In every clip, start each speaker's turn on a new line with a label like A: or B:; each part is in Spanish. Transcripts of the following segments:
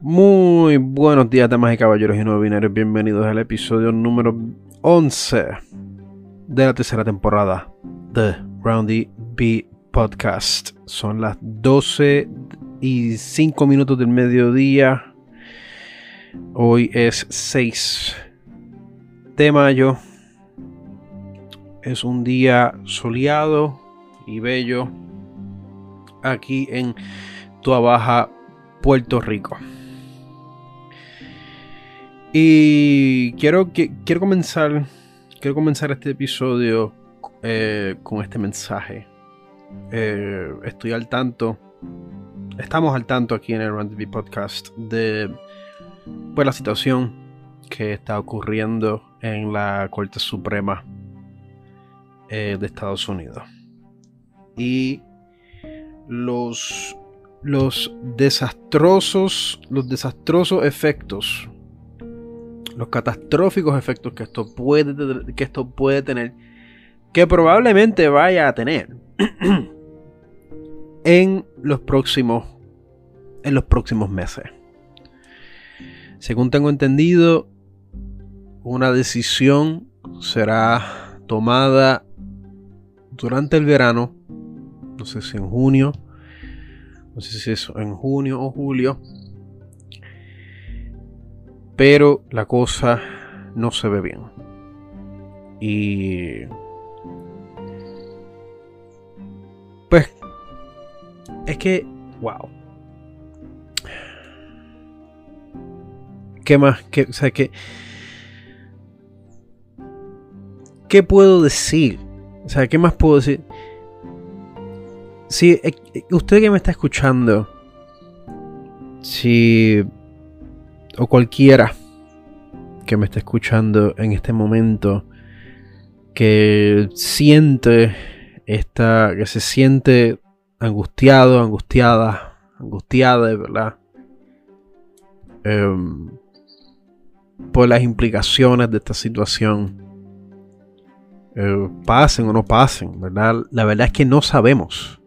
A: Muy buenos días, damas y caballeros y no binarios. Bienvenidos al episodio número 11 de la tercera temporada de Roundy B Podcast. Son las 12 y 5 minutos del mediodía. Hoy es 6 de mayo. Es un día soleado y bello aquí en Tua Baja, Puerto Rico. Y quiero, quiero comenzar. Quiero comenzar este episodio eh, con este mensaje. Eh, estoy al tanto. Estamos al tanto aquí en el Run TV Podcast de pues, la situación que está ocurriendo en la Corte Suprema eh, de Estados Unidos. Y los, los desastrosos. Los desastrosos efectos los catastróficos efectos que esto puede, que esto puede tener, que probablemente vaya a tener en los próximos, en los próximos meses. Según tengo entendido, una decisión será tomada durante el verano, no sé si en junio, no sé si es en junio o julio, pero la cosa no se ve bien. Y... Pues... Es que... ¡Wow! ¿Qué más? ¿Qué, o sea, ¿qué, ¿Qué puedo decir? O sea, ¿qué más puedo decir? Si eh, usted que me está escuchando, si o cualquiera que me esté escuchando en este momento que siente esta, que se siente angustiado, angustiada, angustiada, verdad, em, por las implicaciones de esta situación, eh, pasen o no pasen, ¿verdad? La verdad es que no sabemos.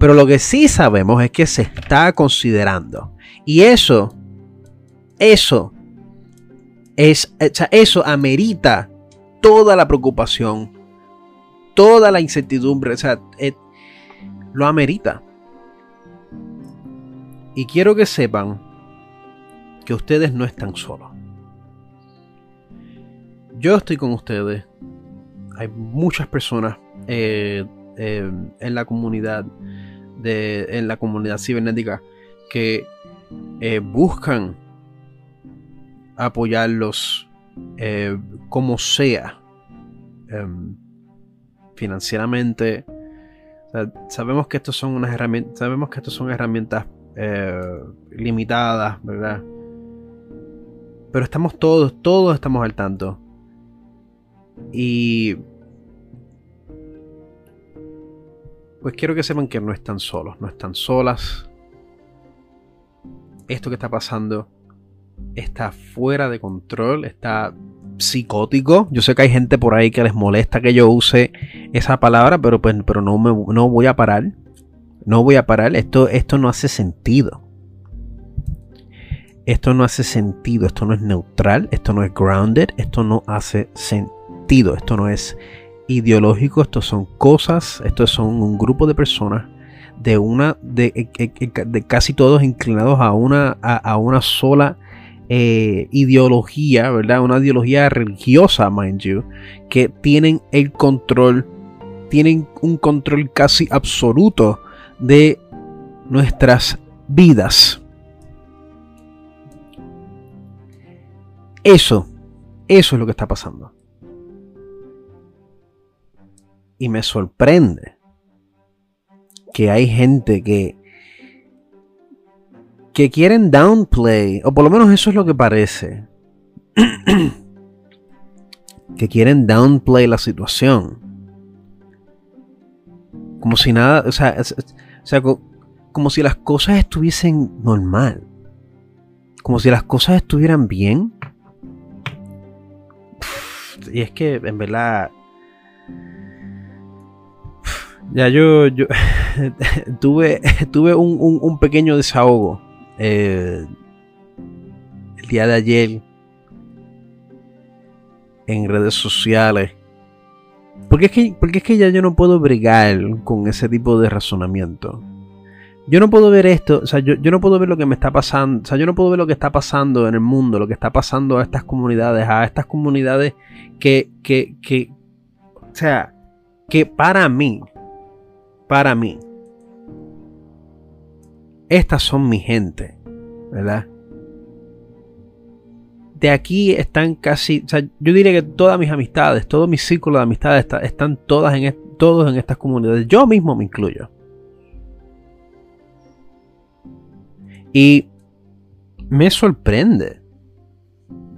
A: Pero lo que sí sabemos es que se está considerando. Y eso eso es, eso amerita toda la preocupación, toda la incertidumbre, o sea, eh, lo amerita. Y quiero que sepan que ustedes no están solos. Yo estoy con ustedes. Hay muchas personas eh, eh, en la comunidad de, en la comunidad cibernética que buscan apoyarlos eh, como sea. Em, financieramente. sabemos que estos son unas herramientas. Sabemos que estos son herramientas eh, limitadas, ¿verdad? Pero estamos todos, todos estamos al tanto. Y. Pues quiero que sepan que no están solos, no están solas. Esto que está pasando está fuera de control, está psicótico. Yo sé que hay gente por ahí que les molesta que yo use esa palabra, pero, pues, pero no, me, no voy a parar. No voy a parar. Esto, esto no hace sentido. Esto no hace sentido. Esto no es neutral. Esto no es grounded. Esto no hace sentido. Esto no es ideológico. Esto son cosas. Esto son un grupo de personas de una de, de, casi todos inclinados a una a una sola eh, ideología, ¿verdad? Una ideología religiosa, mind you, que tienen el control, tienen un control casi absoluto de nuestras vidas. Eso, eso es lo que está pasando. Y me sorprende que hay gente que que quieren downplay, o por lo menos eso es lo que parece, que quieren downplay la situación. Como si nada, o sea, o sea, como si las cosas estuviesen normal. Como si las cosas estuvieran bien. Y es que, en verdad, ya yo, yo tuve, tuve un, un, pequeño desahogo eh, el día de ayer en redes sociales. Porque es, que, porque es que ya yo no puedo bregar con ese tipo de razonamiento. Yo no puedo ver esto, o sea, yo, yo, no puedo ver lo que me está pasando, o sea, yo no puedo ver lo que está pasando en el mundo, lo que está pasando a estas comunidades, a estas comunidades que, que, que o sea, que para mí, para mí, estas son mi gente, ¿verdad? De aquí están casi, o sea, yo diría que todas mis amistades, todo mi círculo de amistades están todas en, todos en estas comunidades. Yo mismo me incluyo. Y me sorprende.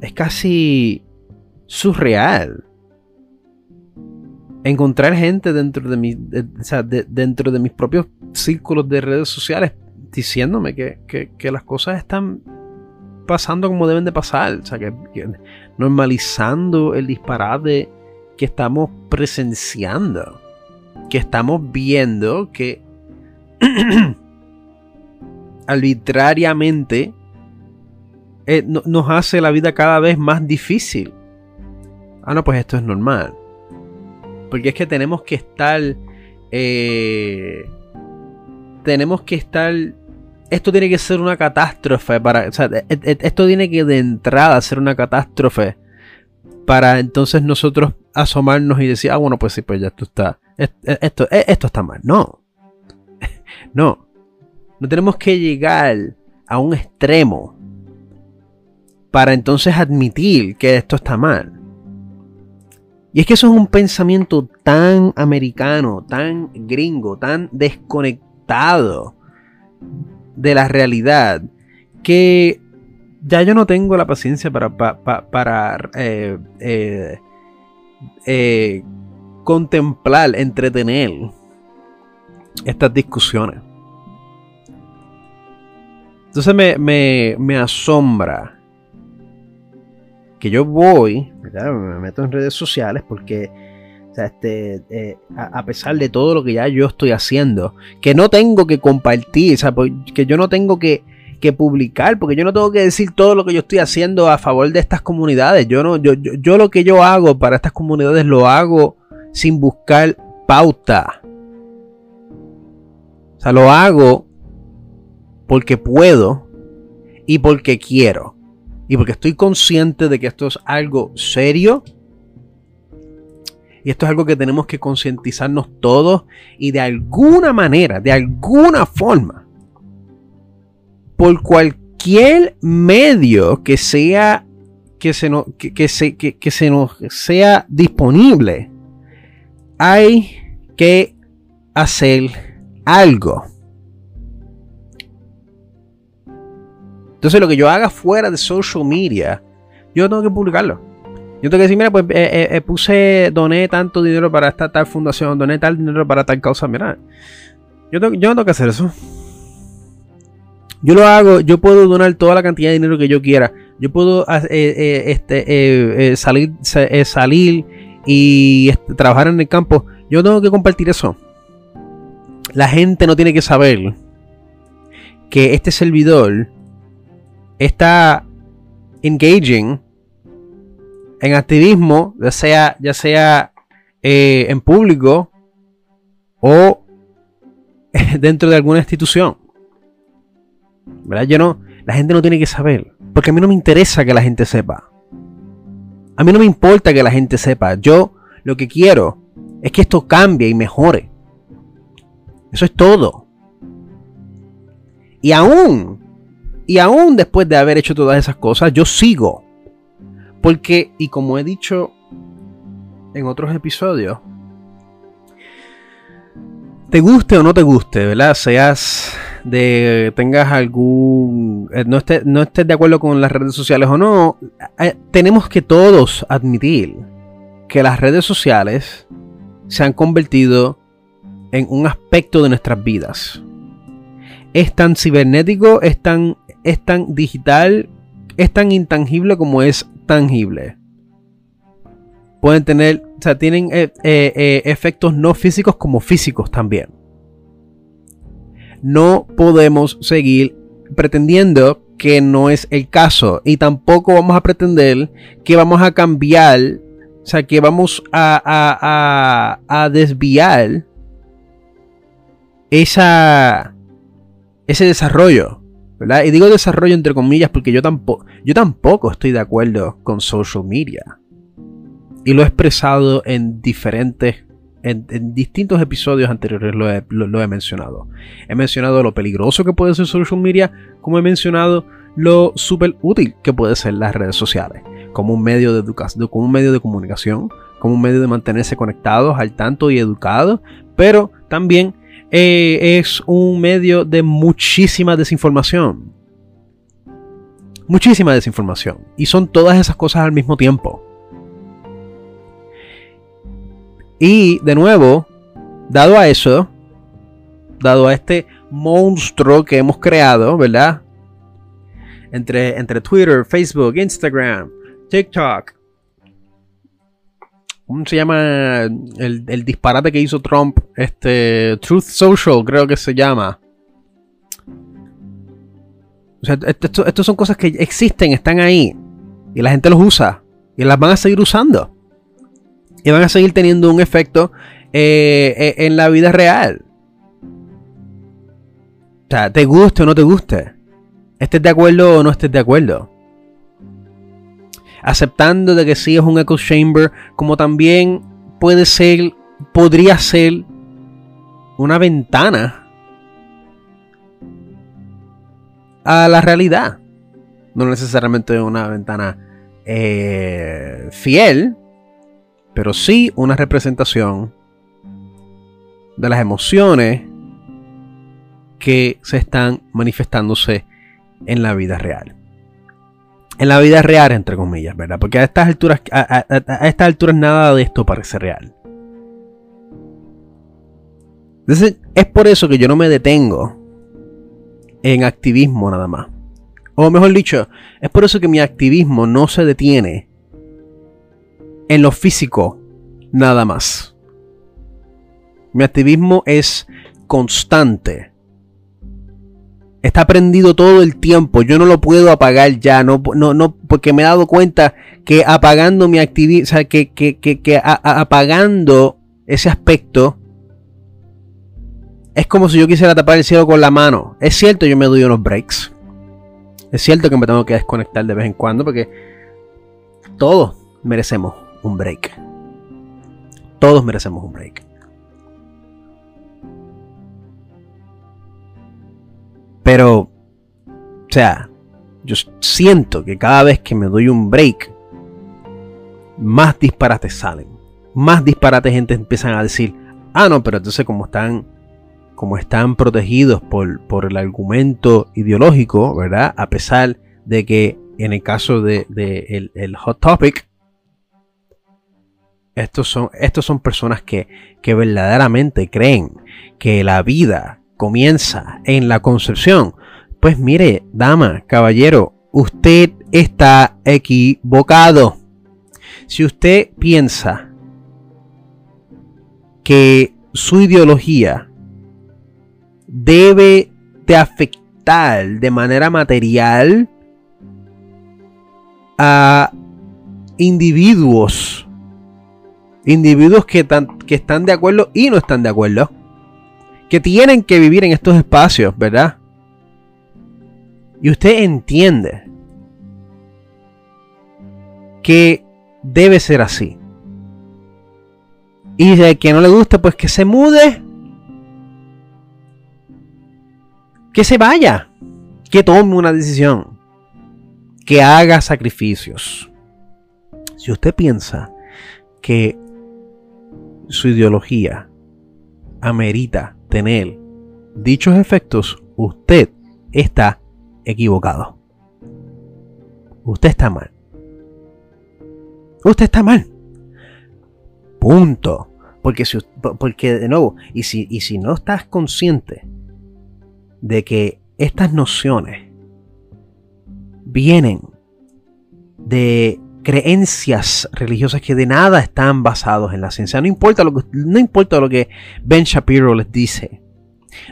A: Es casi surreal encontrar gente dentro de, mi, o sea, dentro de mis propios círculos de redes sociales diciéndome que, las cosas están pasando como deben de pasar. O sea, que, normalizando el disparate que estamos presenciando. Que estamos viendo que arbitrariamente eh, nos hace la vida cada vez más difícil. Ah, no, pues esto es normal. Porque es que tenemos que estar. Eh, tenemos que estar. Esto tiene que ser una catástrofe para. Sea, e, e, esto tiene que de entrada ser una catástrofe. Para entonces nosotros asomarnos y decir, ah, bueno, pues sí, pues ya esto está. Esto, e, esto está mal. No. No. No tenemos que llegar a un extremo para entonces admitir que esto está mal. Y es que eso es un pensamiento tan americano, tan gringo, tan desconectado de la realidad, que ya yo no tengo la paciencia para, para, eh, eh, eh, contemplar, entretener estas discusiones. Entonces me, me asombra que yo voy, me meto en redes sociales porque este, eh, a, pesar de todo lo que ya yo estoy haciendo, que no tengo que compartir, que yo no tengo que, publicar, porque yo no tengo que decir todo lo que yo estoy haciendo a favor de estas comunidades. Yo, no, yo, yo, lo que yo hago para estas comunidades lo hago sin buscar pauta. O sea, lo hago porque puedo y porque quiero. Y porque estoy consciente de que esto es algo serio. Y esto es algo que tenemos que concientizarnos todos. Y de alguna manera, de alguna forma, por cualquier medio que sea que se, nos, que, se, que se nos sea disponible, hay que hacer algo. Entonces lo que yo haga fuera de social media, yo tengo que publicarlo. Yo tengo que decir, mira, pues eh, eh, eh, puse, doné tanto dinero para esta tal fundación, doné tal dinero para tal causa. Mira, yo, yo no tengo que hacer eso. Yo lo hago, yo puedo donar toda la cantidad de dinero que yo quiera. Yo puedo este, salir, salir y este, trabajar en el campo. Yo tengo que compartir eso. La gente no tiene que saber que este servidor está engaging en activismo, ya sea, ya sea eh, en público o dentro de alguna institución. ¿Verdad? Yo no, la gente no tiene que saber, porque a mí no me interesa que la gente sepa. A mí no me importa que la gente sepa. Yo lo que quiero es que esto cambie y mejore. Eso es todo. Y aún y aún después de haber hecho todas esas cosas, yo sigo. Porque, y como he dicho en otros episodios, te guste o no te guste, ¿verdad? Seas de, tengas algún, eh, no, estés, no estés de acuerdo con las redes sociales o no, eh, tenemos que todos admitir que las redes sociales se han convertido en un aspecto de nuestras vidas. Es tan cibernético, es tan es tan digital, es tan intangible como es tangible. Pueden tener, o sea, tienen eh, eh, eh, efectos no físicos como físicos también. No podemos seguir pretendiendo que no es el caso. Y tampoco vamos a pretender que vamos a cambiar, o sea, que vamos a, a, a, desviar esa, ese desarrollo. Y digo desarrollo entre comillas porque yo tampoco, estoy de acuerdo con social media. Y lo he expresado en diferentes en, distintos episodios anteriores lo he, mencionado. He mencionado lo peligroso que puede ser social media, como he mencionado lo súper útil que puede ser las redes sociales, como un medio de educación, como un medio de comunicación, como un medio de mantenerse conectados al tanto y educados, pero también eh, es un medio de muchísima desinformación. Muchísima desinformación. Y son todas esas cosas al mismo tiempo. Y de nuevo, dado a eso, dado a este monstruo que hemos creado, ¿verdad? Entre, entre Twitter, Facebook, Instagram, TikTok. ¿Cómo se llama el, disparate que hizo Trump? Este. Truth Social, creo que se llama. O sea, esto son cosas que existen, están ahí. Y la gente los usa. Y las van a seguir usando y van a seguir teniendo un efecto eh, eh, en la vida real. O sea, te guste o no te guste. Estés de acuerdo o no estés de acuerdo. Aceptando de que sí es un echo chamber, como también puede ser, podría ser una ventana a la realidad. No necesariamente una ventana eh, fiel, pero sí una representación de las emociones que se están manifestándose en la vida real. En la vida real, entre comillas, ¿verdad? Porque a estas alturas, a, estas alturas nada de esto parece real. Entonces, es por eso que yo no me detengo en activismo nada más. O mejor dicho, es por eso que mi activismo no se detiene en lo físico nada más. Mi activismo es constante. Está prendido todo el tiempo. Yo no lo puedo apagar ya. No, no, no, porque me he dado cuenta que apagando mi activismo, o sea, que, que, que, apagando ese aspecto, es como si yo quisiera tapar el cielo con la mano. Es cierto, yo me doy unos breaks. Es cierto que me tengo que desconectar de vez en cuando porque todos merecemos un break. Todos merecemos un break. Pero, o sea, yo siento que cada vez que me doy un break, más disparates salen. Más disparates gente empiezan a decir, ah, no, pero entonces como están, como están protegidos por, por el argumento ideológico, ¿verdad? A pesar de que en el caso de, el Hot Topic, estos son, estos son personas que, que verdaderamente creen que la vida comienza en la concepción. Pues mire, dama, caballero, usted está equivocado. Si usted piensa que su ideología debe de afectar de manera material a individuos individuos que, que están de acuerdo y no están de acuerdo, que tienen que vivir en estos espacios, ¿verdad? Y usted entiende que debe ser así. Y de que no le guste, pues que se mude. Que se vaya. Que tome una decisión. Que haga sacrificios. Si usted piensa que su ideología amerita tener dichos efectos, usted está equivocado. Usted está mal. Usted está mal. Punto. Porque, porque de nuevo, y si, y si no estás consciente de que estas nociones vienen de creencias religiosas que de nada están basados en la ciencia. No importa lo que, no importa lo que Ben Shapiro les dice.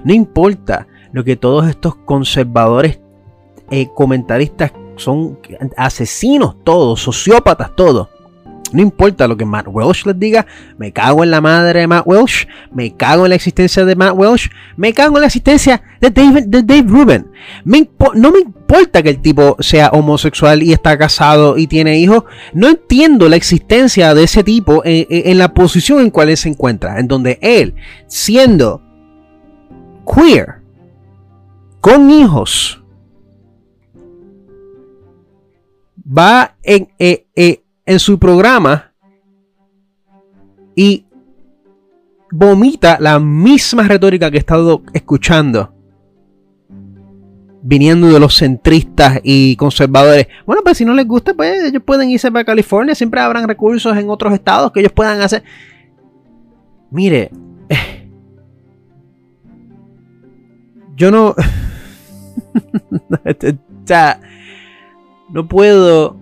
A: No importa lo que todos estos conservadores eh, comentaristas son asesinos todos, sociópatas todos. No importa lo que Matt Welsh les diga, me cago en la madre de Matt Welsh, me cago en la existencia de Matt Welsh, me cago en la existencia de Dave, de Rubin. no me importa que el tipo sea homosexual y está casado y tiene hijos, no entiendo la existencia de ese tipo en, en la posición en cual él se encuentra, en donde él, siendo queer, con hijos, va en, eh, eh, en su programa y vomita la misma retórica que he estado escuchando viniendo de los centristas y conservadores. Bueno, pues si no les gusta, pues ellos pueden irse para California, siempre habrán recursos en otros estados que ellos puedan hacer. Mire, yo no... no puedo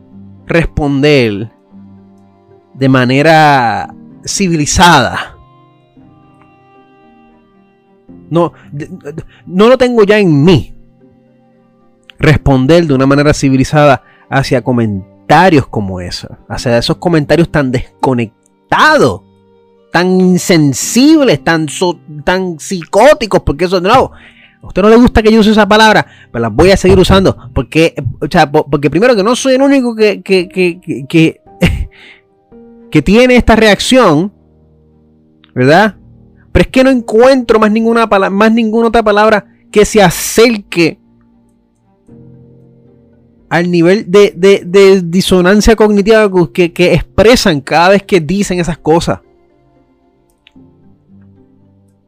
A: responder de manera civilizada. No, no lo tengo ya en mí. Responder de una manera civilizada hacia comentarios como esos. Hacia esos comentarios tan desconectados, tan insensibles, tan, tan psicóticos, porque eso no ¿A usted no le gusta que yo use esa palabra? Pues la voy a seguir usando. Porque, porque primero que no soy el único que, que, que, que, tiene esta reacción. ¿Verdad? Pero es que no encuentro más ninguna, más ninguna otra palabra que se acerque al nivel de, de, disonancia cognitiva que, que expresan cada vez que dicen esas cosas.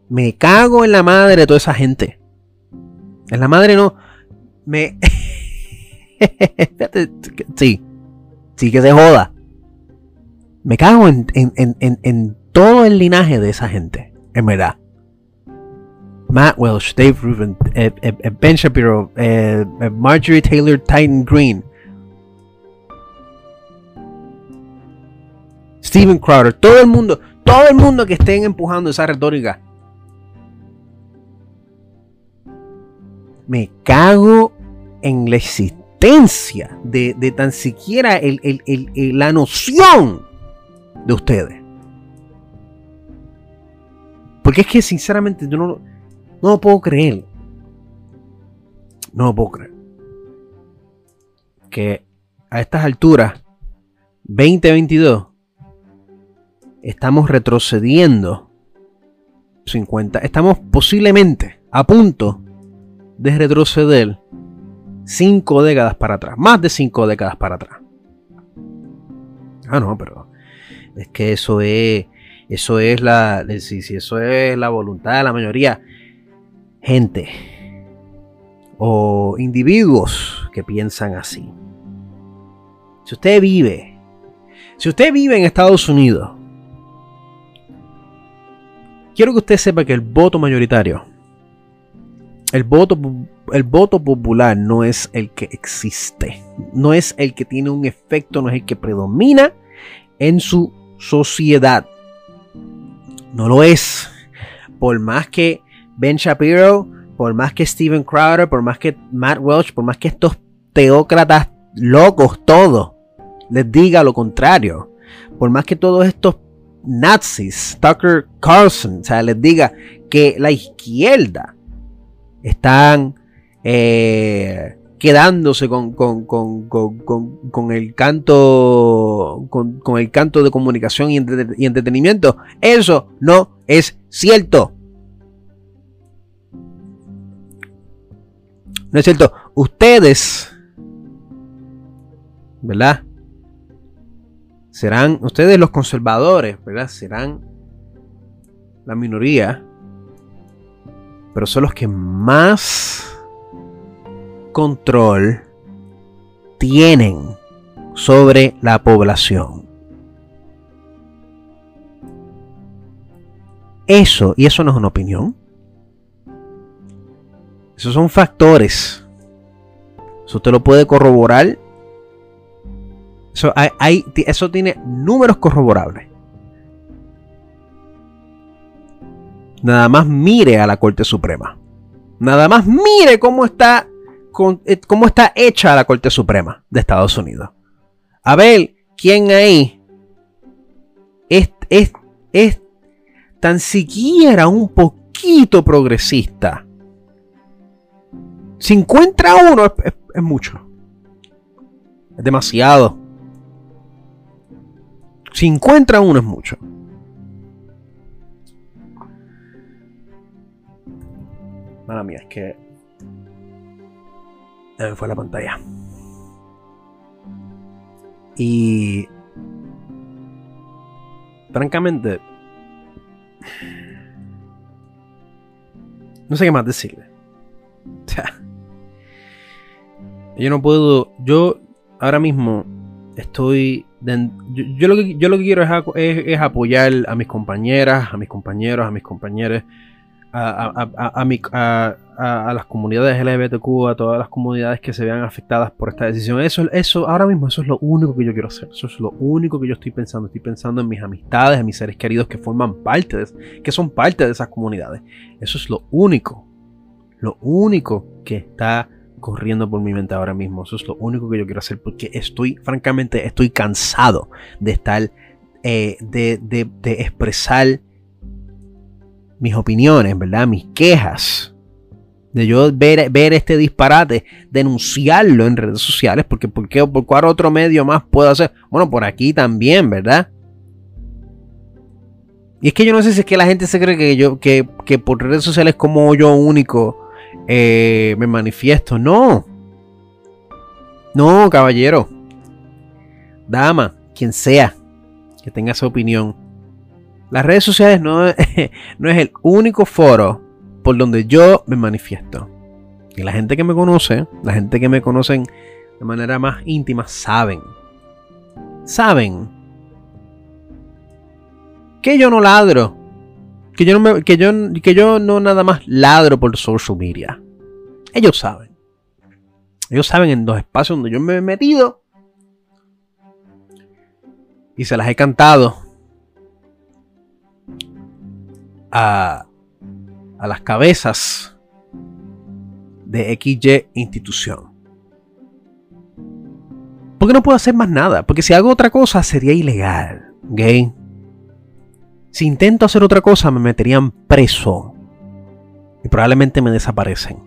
A: Me cago en la madre de toda esa gente. En la madre no. Me. sí. Sí que se joda. Me cago en, en, todo el linaje de esa gente. En verdad. Matt Welsh, Dave Rubin, eh, eh, eh, Ben Shapiro, Marjorie Taylor Titan Green, Steven Crowder, todo el mundo, todo el mundo que estén empujando esa retórica me cago en la existencia de, tan siquiera la noción de ustedes. Porque es que sinceramente yo no, no lo puedo creer. No lo puedo creer. Que a estas alturas, 2022, estamos retrocediendo 50. Estamos posiblemente a punto de retroceder cinco décadas para atrás, más de cinco décadas para atrás. Ah, no, pero es que eso es, eso es la, si, si eso es la voluntad de la mayoría, gente o individuos que piensan así. Si usted vive, si usted vive en Estados Unidos, quiero que usted sepa que el voto mayoritario el voto, el voto popular no es el que existe, no es el que tiene un efecto, no es el que predomina en su sociedad. No lo es. Por más que Ben Shapiro, por más que Steven Crowder, por más que Matt Welch, por más que estos teócratas locos todos les diga lo contrario, por más que todos estos nazis, Tucker Carlson, o sea, les diga que la izquierda están eh, quedándose con, el canto con, el canto de comunicación y, entretenimiento. Eso no es cierto. No es cierto. Ustedes, ¿verdad? Serán, ustedes los conservadores, ¿verdad? Serán la minoría pero son los que más control tienen sobre la población. Eso, y eso no es una opinión. Esos son factores. Eso te lo puede corroborar. Eso, hay, eso tiene números corroborables. Nada más mire a la Corte Suprema. Nada más mire cómo está eh, cómo está hecha la Corte Suprema de Estados Unidos. A ver quién ahí es, es, tan siquiera un poquito progresista. Si encuentra uno es mucho. Es demasiado. Si encuentra uno es mucho. Mala mía, es que. Me fue la pantalla. Y. Francamente. No sé qué más decirle. Yo no puedo. Yo ahora mismo estoy. yo, lo que, yo lo que quiero es, apoyar a mis compañeras, a mis compañeros, a mis compañeros, a, a, las comunidades LGBTQ, a todas las comunidades que se vean afectadas por esta decisión. Eso, eso, ahora mismo, eso es lo único que yo quiero hacer. Eso es lo único que yo estoy pensando. Estoy pensando en mis amistades, en mis seres queridos que forman parte de, que son parte de esas comunidades. Eso es lo único. Lo único que está corriendo por mi mente ahora mismo. Eso es lo único que yo quiero hacer porque estoy, francamente, estoy cansado de estar, eh, de, de, expresar mis opiniones, ¿verdad? Mis quejas. De yo ver, ver este disparate, denunciarlo en redes sociales, porque ¿por qué, por cuál otro medio más puedo hacer? Bueno, por aquí también, ¿verdad? Y es que yo no sé si es que la gente se cree que yo, que, que por redes sociales como yo único eh, me manifiesto. No. No, caballero. Dama, quien sea que tenga esa opinión. Las redes sociales no, no es el único foro por donde yo me manifiesto. Y la gente que me conoce, la gente que me conocen de manera más íntima, saben. Saben que yo no ladro que yo, no que, yo, que yo no nada más ladro por social media. Ellos saben. Ellos saben en los espacios donde yo me he metido. Y se las he cantado. A, a las cabezas de XY institución. Porque no puedo hacer más nada. Porque si hago otra cosa sería ilegal. ¿Ok? Si intento hacer otra cosa, me meterían preso. Y probablemente me desaparecen.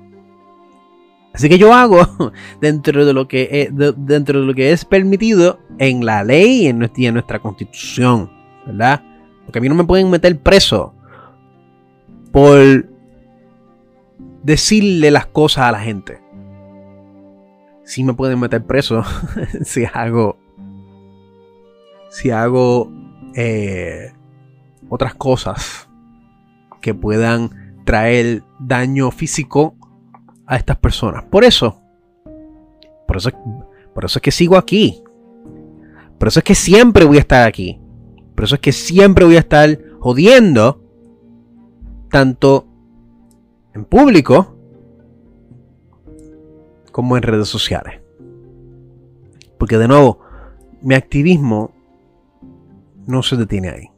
A: Así que yo hago dentro de lo que es, dentro de lo que es permitido en la ley y en, nuestra, en nuestra constitución. ¿Verdad? Porque a mí no me pueden meter preso por decirle las cosas a la gente. Sí me pueden meter preso si hago. Si hago. Eh, otras cosas que puedan traer daño físico a estas personas. Por eso, por eso, por eso es que sigo aquí. Por eso es que siempre voy a estar aquí. Por eso es que siempre voy a estar jodiendo, tanto en público como en redes sociales. Porque de nuevo, mi activismo no se detiene ahí.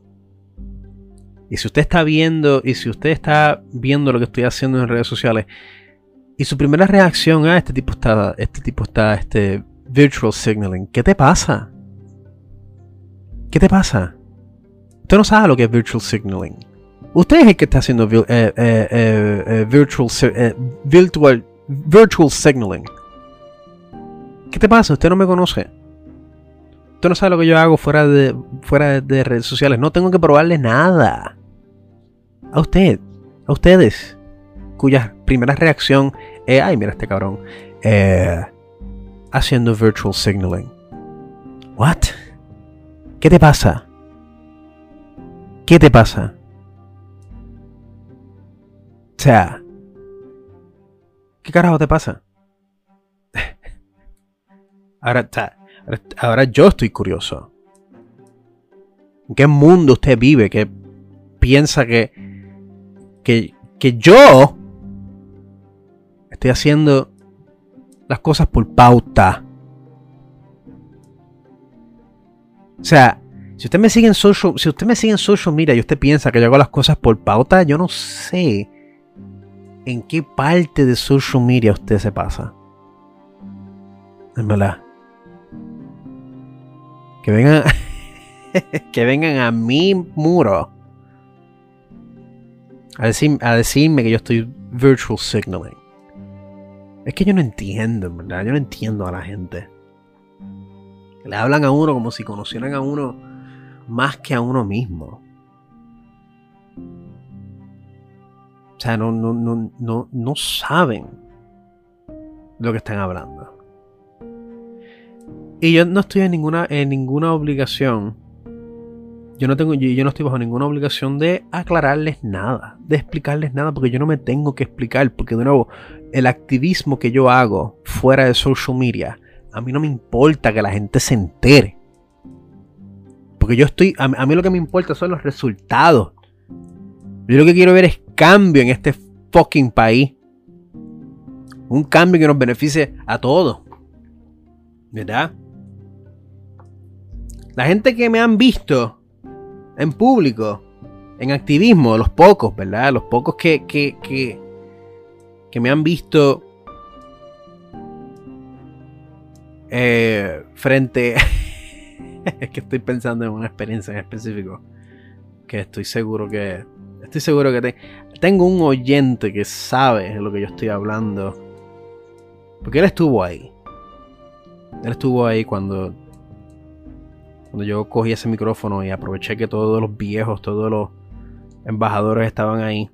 A: Y si usted está viendo, y si usted está viendo lo que estoy haciendo en redes sociales, y su primera reacción a este tipo está, este tipo está, este virtual signaling, ¿qué te pasa? ¿Qué te pasa? Usted no sabe lo que es virtual signaling. Usted es el que está haciendo eh, eh, eh, virtual, virtual, virtual signaling. ¿Qué te pasa? Usted no me conoce. Usted no sabe lo que yo hago fuera de, fuera de redes sociales. No tengo que probarle nada a usted, a ustedes, cuya primera reacción es, ay, mira este cabrón, eh, haciendo virtual signaling. What? ¿Qué te pasa? ¿Qué te pasa? O sea, ¿qué carajo te pasa? ahora, ahora yo estoy curioso. ¿En qué mundo usted vive que piensa que que, yo estoy haciendo las cosas por pauta. O sea, si usted me sigue en social, si usted me sigue en social media y usted piensa que yo hago las cosas por pauta, yo no sé en qué parte de social media usted se pasa. En verdad. Que vengan. que vengan a mi muro. A, a decirme que yo estoy virtual signaling. Es que yo no entiendo, en verdad. Yo no entiendo a la gente. Le hablan a uno como si conocieran a uno más que a uno mismo. O sea, no, no, no, no, no saben lo que están hablando. Y yo no estoy en ninguna, en ninguna obligación. Yo no, tengo, yo, no estoy bajo ninguna obligación de aclararles nada, de explicarles nada, porque yo no me tengo que explicar, porque de nuevo, el activismo que yo hago fuera de social media, a mí no me importa que la gente se entere. Porque yo estoy, a mí lo que me importa son los resultados. Yo lo que quiero ver es cambio en este fucking país. Un cambio que nos beneficie a todos. ¿Verdad? La gente que me han visto en público, en activismo, los pocos, ¿verdad? Los pocos que, que, que, me han visto eh, frente... es que estoy pensando en una experiencia en específico que estoy seguro que... Estoy seguro que tengo un oyente que sabe de lo que yo estoy hablando. Porque él estuvo ahí. Él estuvo ahí cuando, cuando yo cogí ese micrófono y aproveché que todos los viejos, todos los embajadores estaban ahí.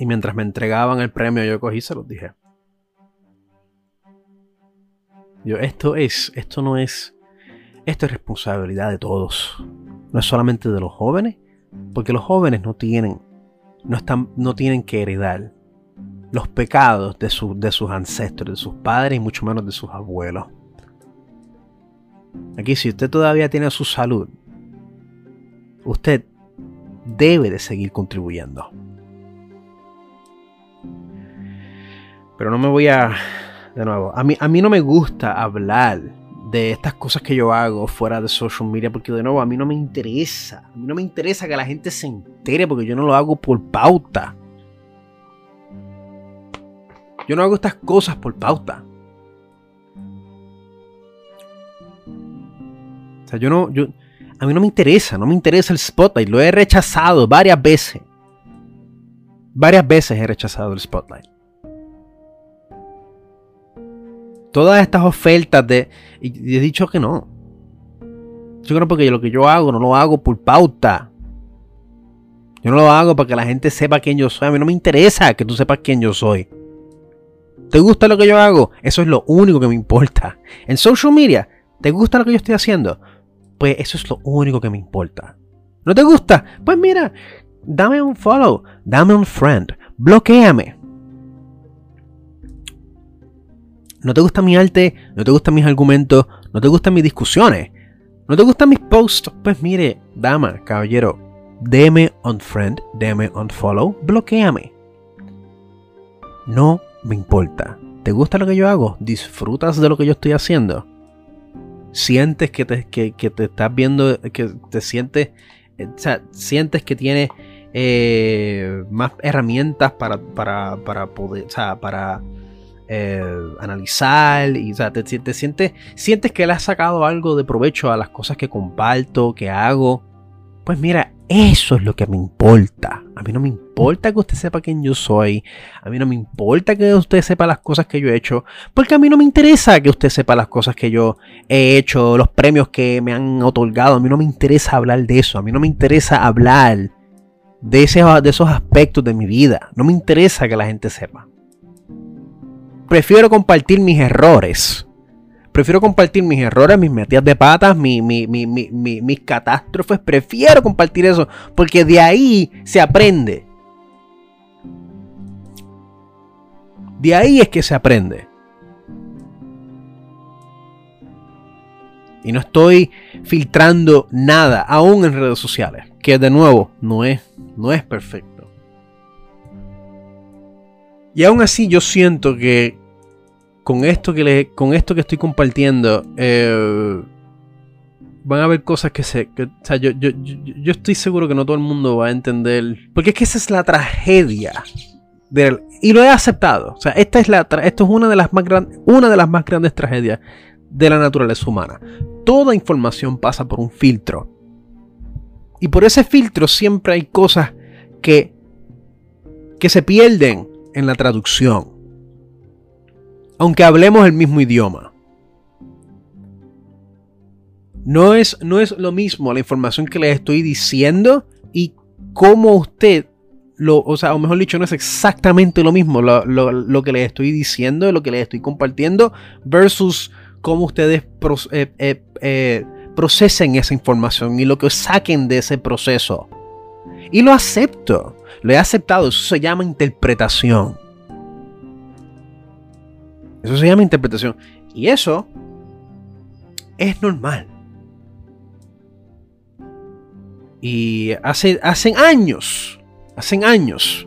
A: Y mientras me entregaban el premio, yo cogí y se los dije. Yo, esto es, esto no es, esto es responsabilidad de todos. No es solamente de los jóvenes, porque los jóvenes no tienen, no están, no tienen que heredar los pecados de, de sus ancestros, de sus padres y mucho menos de sus abuelos. Aquí si usted todavía tiene su salud, usted debe de seguir contribuyendo. Pero no me voy a... De nuevo, a mí, a mí no me gusta hablar de estas cosas que yo hago fuera de social media porque de nuevo a mí no me interesa. A mí no me interesa que la gente se entere porque yo no lo hago por pauta. Yo no hago estas cosas por pauta. O sea, yo no. Yo, a mí no me interesa, no me interesa el spotlight. Lo he rechazado varias veces. Varias veces he rechazado el spotlight. Todas estas ofertas de. Y he dicho que no. Yo creo porque lo que yo hago no lo hago por pauta. Yo no lo hago para que la gente sepa quién yo soy. A mí no me interesa que tú sepas quién yo soy. ¿Te gusta lo que yo hago? Eso es lo único que me importa. En social media, ¿te gusta lo que yo estoy haciendo? Pues eso es lo único que me importa. ¿No te gusta? Pues mira, dame un follow, dame un friend, bloqueame. ¿No te gusta mi arte? ¿No te gustan mis argumentos? ¿No te gustan mis discusiones? ¿No te gustan mis posts? Pues mire, dama, caballero, deme un friend, deme un follow, bloqueame. No me importa. ¿Te gusta lo que yo hago? ¿Disfrutas de lo que yo estoy haciendo? ¿Sientes que te, que, te estás viendo, que te sientes, eh, o sea, sientes que tienes eh, más herramientas para, para, para poder, o sea, para eh, analizar y o sea, te, te, sientes, que le has sacado algo de provecho a las cosas que comparto, que hago? Pues mira, eso es lo que me importa. A mí no me importa que usted sepa quién yo soy. A mí no me importa que usted sepa las cosas que yo he hecho. Porque a mí no me interesa que usted sepa las cosas que yo he hecho, los premios que me han otorgado. A mí no me interesa hablar de eso. A mí no me interesa hablar ese, de esos aspectos de mi vida. No me interesa que la gente sepa. Prefiero compartir mis errores Prefiero compartir mis errores, mis metidas de patas, mis catástrofes. Prefiero compartir eso porque de ahí se aprende. De ahí es que se aprende. Y no estoy filtrando nada, aún en redes sociales. Que de nuevo, no es, no es perfecto. Y aún así yo siento que con esto que, le, con esto que estoy compartiendo, eh, van a haber cosas que se... o sea, yo, yo, estoy seguro que no todo el mundo va a entender. Porque es que esa es la tragedia del y lo he aceptado. O sea, esta es la, esto es una de, las más una de las más grandes tragedias de la naturaleza humana. Toda información pasa por un filtro. Y por ese filtro siempre hay cosas que, que se pierden en la traducción. Aunque hablemos el mismo idioma. No es, no es lo mismo la información que les estoy diciendo y cómo usted lo, o sea, o mejor dicho, no es exactamente lo mismo lo, que les estoy diciendo, lo que les estoy compartiendo, versus cómo ustedes eh, eh, eh, procesen esa información y lo que saquen de ese proceso. Y lo acepto, lo he aceptado, eso se llama interpretación. Eso se llama interpretación. Y eso es normal. Y hace, hacen años, hacen años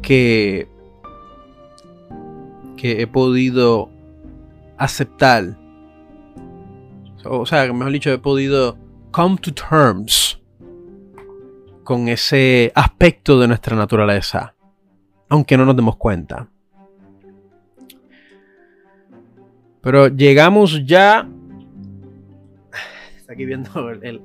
A: que, que he podido aceptar, o sea, mejor dicho, he podido come to terms con ese aspecto de nuestra naturaleza, aunque no nos demos cuenta. Pero llegamos ya. Está aquí viendo el,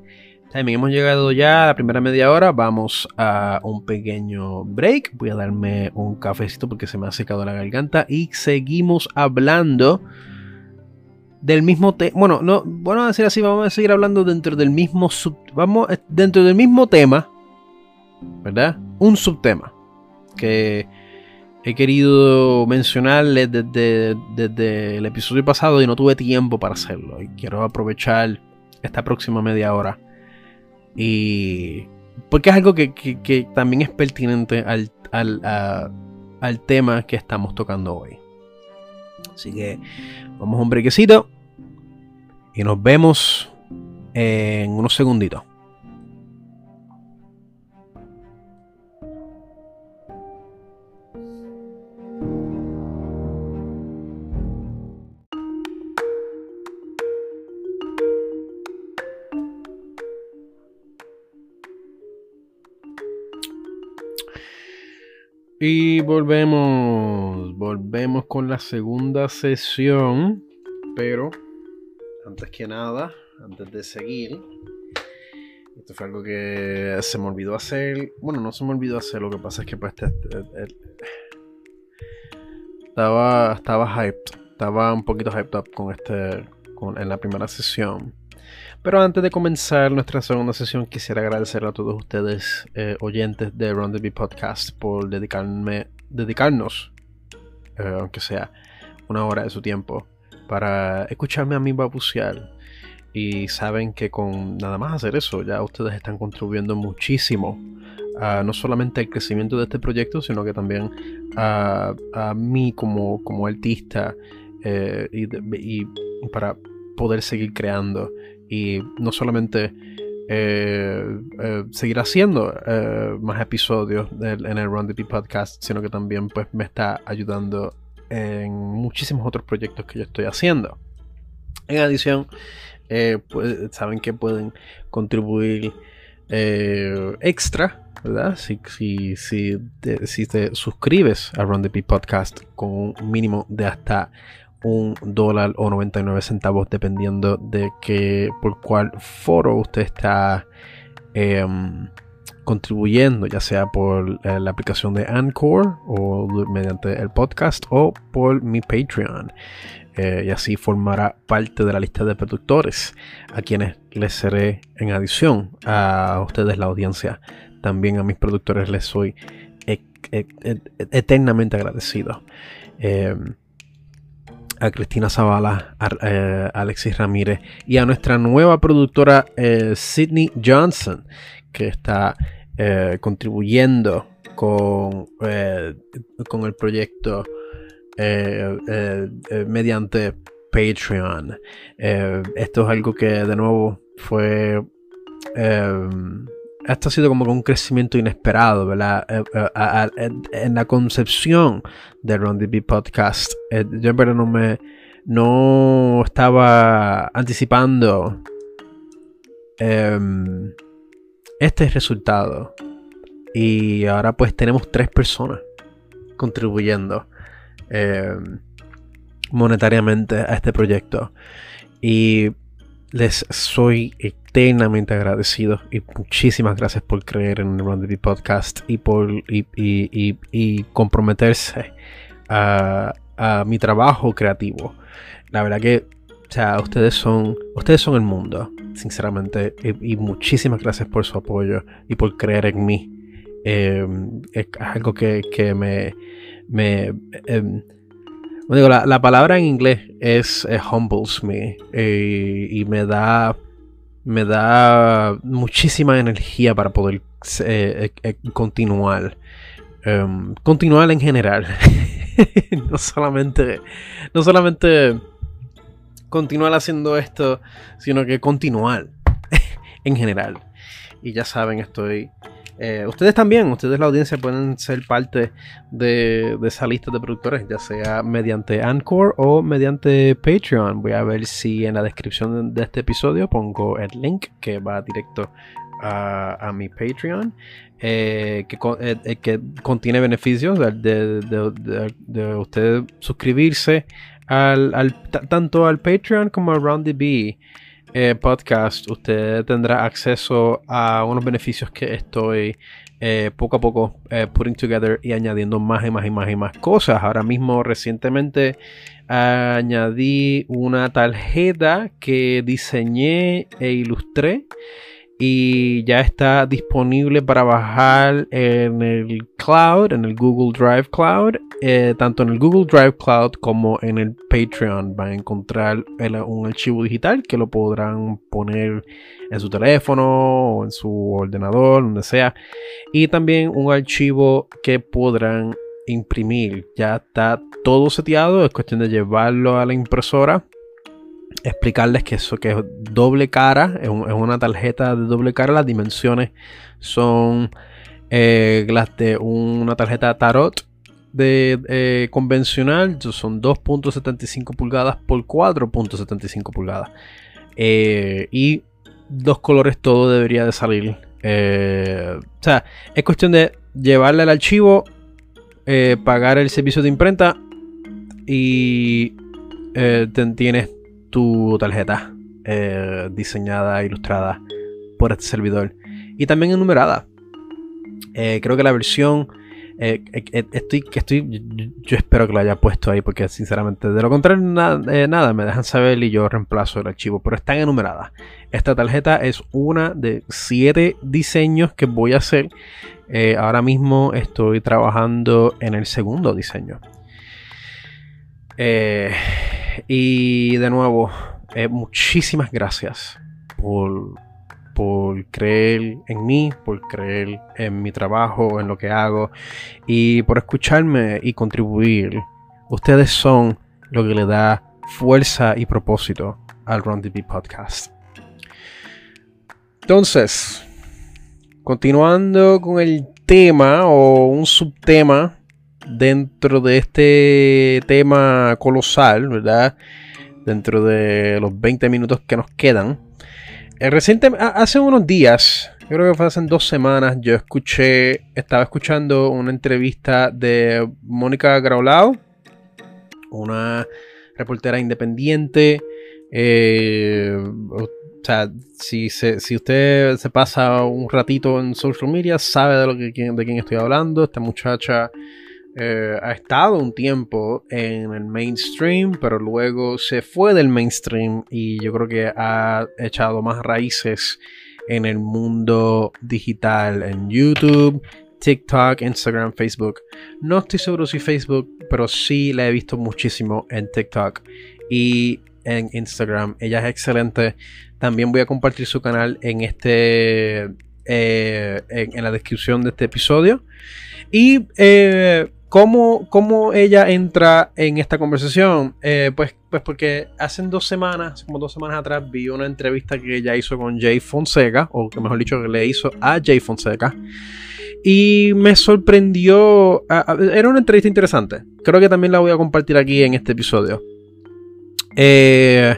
A: timing. Hemos llegado ya a la primera media hora. Vamos a un pequeño break. Voy a darme un cafecito porque se me ha secado la garganta. Y seguimos hablando del mismo tema. Bueno, no, bueno, decir así, vamos a seguir hablando dentro del mismo sub. Vamos, eh, dentro del mismo tema. ¿Verdad? Un subtema. Que he querido mencionarles desde, el episodio pasado y no tuve tiempo para hacerlo. Y quiero aprovechar esta próxima media hora. Y. Porque es algo que, también es pertinente al, al, tema que estamos tocando hoy. Así que vamos a un brequecito. Y nos vemos en unos segunditos. Y volvemos, volvemos con la segunda sesión, pero antes que nada, antes de seguir, esto fue algo que se me olvidó hacer, bueno, no se me olvidó hacer, lo que pasa es que pues este, este, este, estaba, estaba hyped, estaba un poquito hyped up con este, con, en la primera sesión. Pero antes de comenzar nuestra segunda sesión, quisiera agradecer a todos ustedes, eh, oyentes de Round the Bee Podcast, por dedicarme, dedicarnos, eh, aunque sea una hora de su tiempo, para escucharme a mí babucear. Y saben que con nada más hacer eso, ya ustedes están contribuyendo muchísimo no solamente al crecimiento de este proyecto, sino que también a, mí como, como artista eh, y para poder seguir creando y no solamente eh, eh, seguir haciendo eh, más episodios en el the podcast, sino que también pues me está ayudando en muchísimos otros proyectos que yo estoy haciendo. En adición, pues, saben que pueden contribuir extra, ¿verdad? Si, si, si, te, si te suscribes a Run the Podcast con un mínimo de hasta un dólar o 99 centavos dependiendo de que por cuál foro usted está em, contribuyendo, ya sea por eh, la aplicación de Anchor o mediante el podcast o por mi Patreon. Eh, y así formará parte de la lista de productores a quienes les seré en adición a ustedes la audiencia. También a mis productores les soy eternamente agradecido. A Cristina Zavala, a, eh, Alexis Ramírez y a nuestra nueva productora eh, Sydney Johnson, que está eh, contribuyendo con, con el proyecto mediante Patreon. esto es algo que de nuevo fue esto ha sido como un crecimiento inesperado, ¿verdad? Eh, eh, en la concepción de Ron DB Podcast, eh, yo verdad no me no estaba anticipando em, este resultado. Y ahora pues tenemos tres personas contribuyendo eh, monetariamente a este proyecto. Y les soy eternamente agradecido y muchísimas gracias por creer en el Run Podcast y por y, comprometerse a, mi trabajo creativo. La verdad que, o sea, ustedes son, ustedes son el mundo, sinceramente, y, muchísimas gracias por su apoyo y por creer en mí. Em, es algo que, me, me em, digo, la, palabra en inglés es humbles me eh, y me da me da muchísima energía para poder eh, eh, continuar em, continuar en general. No solamente no solamente continuar haciendo esto sino que continuar en general. Y ya saben estoy eh, ustedes también, ustedes la audiencia pueden ser parte de, esa lista de productores, ya sea mediante Anchor o mediante Patreon. Voy a ver si en la descripción de este episodio pongo el link que va directo a, mi Patreon, eh, eh, que, contiene beneficios de, de, suscribirse al, tanto al Patreon como al RoundDB. Eh, podcast, usted tendrá acceso a unos beneficios que estoy eh, poco a poco eh, putting together y añadiendo más y más y más y más cosas. Ahora mismo recientemente añadí una tarjeta que diseñé e ilustré y ya está disponible para bajar en el cloud, en el Google Drive Cloud. Eh, tanto en el Google Drive Cloud como en el Patreon van a encontrar un archivo digital que lo podrán poner en su teléfono o en su ordenador, donde sea. Y también un archivo que podrán imprimir. Ya está todo seteado, es cuestión de llevarlo a la impresora explicarles que eso que es doble cara, es, una tarjeta de doble cara, las dimensiones son eh, las de una tarjeta tarot de eh, convencional, son 2.75 pulgadas por 4.75 pulgadas. Eh, y dos colores todo debería de salir. o sea, es cuestión de llevarle el archivo, pagar el servicio de imprenta y tienes tu tarjeta eh, diseñada, ilustrada por este servidor y también enumerada. Eh, creo que la versión eh, estoy, que estoy, yo espero que lo haya puesto ahí porque sinceramente de lo contrario nada, me dejan saber y yo reemplazo el archivo, pero están enumeradas. Esta tarjeta es una de siete diseños que voy a hacer. ahora mismo estoy trabajando en el segundo diseño. Eh, y de nuevo, eh, muchísimas gracias por, por creer en mí, por creer en mi trabajo, en lo que hago y por escucharme y contribuir. Ustedes son lo que le da fuerza y propósito al Run DB Podcast. Entonces, continuando con el tema o un subtema dentro de este tema colosal, ¿verdad? Dentro de los 20 minutos que nos quedan. Eh, reciente, hace unos días, creo que fue hace dos semanas, yo escuché, estaba escuchando una entrevista de Mónica Graulao, una reportera independiente. Eh, o sea, si, si usted se pasa un ratito en social media, sabe de lo que de quién estoy hablando. Esta muchacha eh, ha estado un tiempo en el mainstream, pero luego se fue del mainstream y yo creo que ha echado más raíces en el mundo digital, en YouTube, TikTok, Instagram, Facebook. No estoy seguro si Facebook, pero sí la he visto muchísimo en TikTok y en Instagram. Ella es excelente. También voy a compartir su canal en este eh, en, la descripción de este episodio. Y eh, ¿Cómo, ella entra en esta conversación? Eh, pues, pues porque hace dos semanas, como dos semanas atrás, vi una entrevista que ella hizo con Jay Fonseca, o que mejor dicho, que le hizo a Jay Fonseca. Y me sorprendió. era una entrevista interesante. Creo que también la voy a compartir aquí en este episodio. Eh,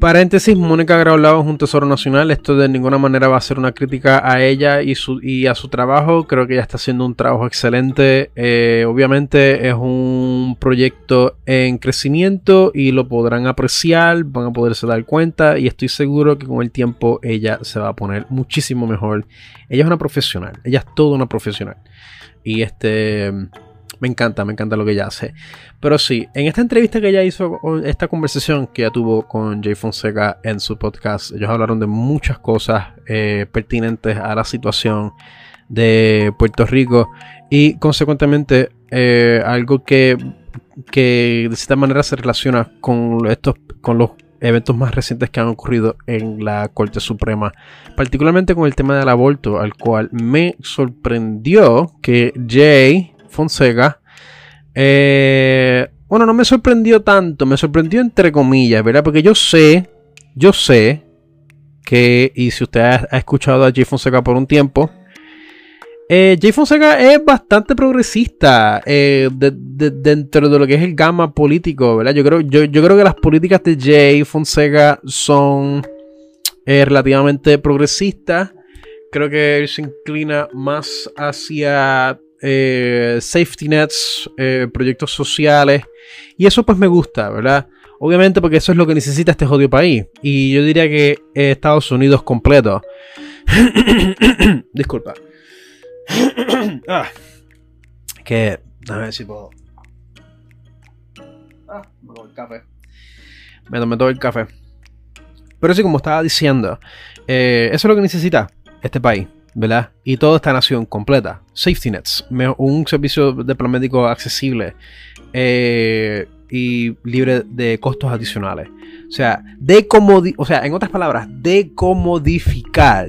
A: Paréntesis, Mónica Graulao es un tesoro nacional. Esto de ninguna manera va a ser una crítica a ella y a su trabajo. Creo que ella está haciendo un trabajo excelente. Eh, obviamente es un proyecto en crecimiento y lo podrán apreciar, van a poderse dar cuenta y estoy seguro que con el tiempo ella se va a poner muchísimo mejor. Ella es una profesional, ella es toda una profesional. Y este me encanta, me encanta lo que ella hace. Pero sí, en esta entrevista que ella hizo, esta conversación que ella tuvo con Jay Fonseca en su podcast, ellos hablaron de muchas cosas eh, pertinentes a la situación de Puerto Rico y consecuentemente eh, algo que, que de cierta manera se relaciona con estos con los eventos más recientes que han ocurrido en la Corte Suprema, particularmente con el tema del aborto, al cual me sorprendió que Jay Fonseca. Eh, bueno, no me sorprendió tanto, me sorprendió entre comillas, ¿verdad? Porque yo sé, yo sé que, y si usted ha, escuchado a Jay Fonseca por un tiempo, eh, Jay Fonseca es bastante progresista eh, dentro de lo que es el gama político, ¿verdad? Yo creo, yo, yo creo que las políticas de Jay Fonseca son relativamente progresistas. Creo que él se inclina más hacia eh, safety nets, eh, proyectos sociales. Y eso pues me gusta, ¿verdad? Obviamente porque eso es lo que necesita este jodido país. Y yo diría que Estados Unidos completo. Disculpa. ah. Que... A ver si puedo... Ah, me tomé el café. Me tomé el café. Pero sí, como estaba diciendo, eh, eso es lo que necesita este país. ¿Verdad? Y toda esta nación completa. Safety nets, un servicio de plan médico accesible eh, y libre de costos adicionales. O sea, de o sea, en otras palabras, decomodificar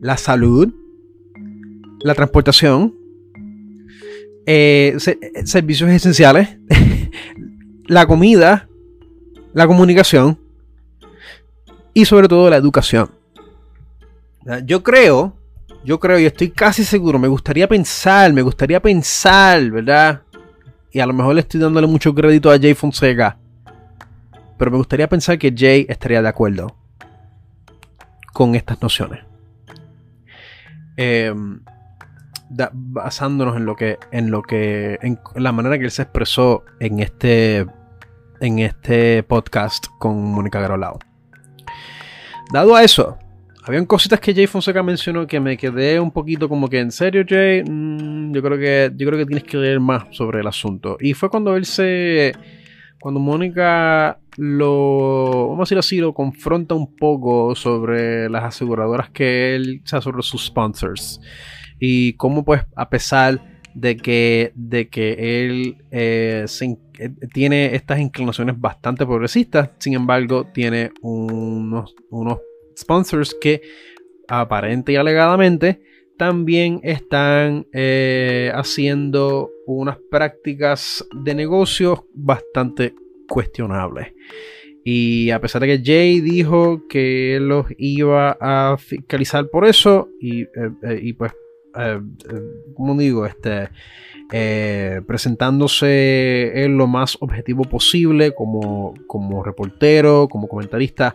A: la salud, la transportación, eh, servicios esenciales, la comida, la comunicación y sobre todo la educación. Yo creo yo creo y estoy casi seguro, me gustaría pensar, me gustaría pensar, ¿verdad? Y a lo mejor le estoy dándole mucho crédito a Jay Fonseca. Pero me gustaría pensar que Jay estaría de acuerdo con estas nociones. Em, basándonos en lo que. en lo que. en la manera que él se expresó en este. en este podcast con Mónica Garolao. Dado a eso, habían cositas que Jay Fonseca mencionó que me quedé un poquito como que en serio, Jay. Mm, yo creo que yo creo que tienes que leer más sobre el asunto. Y fue cuando él se. Cuando Mónica lo. Vamos a decir así, lo confronta un poco sobre las aseguradoras que él. O sea, sobre sus sponsors. Y cómo, pues, a pesar de que, de que él eh, eh, tiene estas inclinaciones bastante progresistas, sin embargo, tiene unos, unos sponsors que aparente y alegadamente también están eh, haciendo unas prácticas de negocios bastante cuestionables. Y a pesar de que Jay dijo que los iba a fiscalizar por eso, y, eh, eh, pues, como digo, este, eh, presentándose en lo más objetivo posible como, como reportero, como comentarista.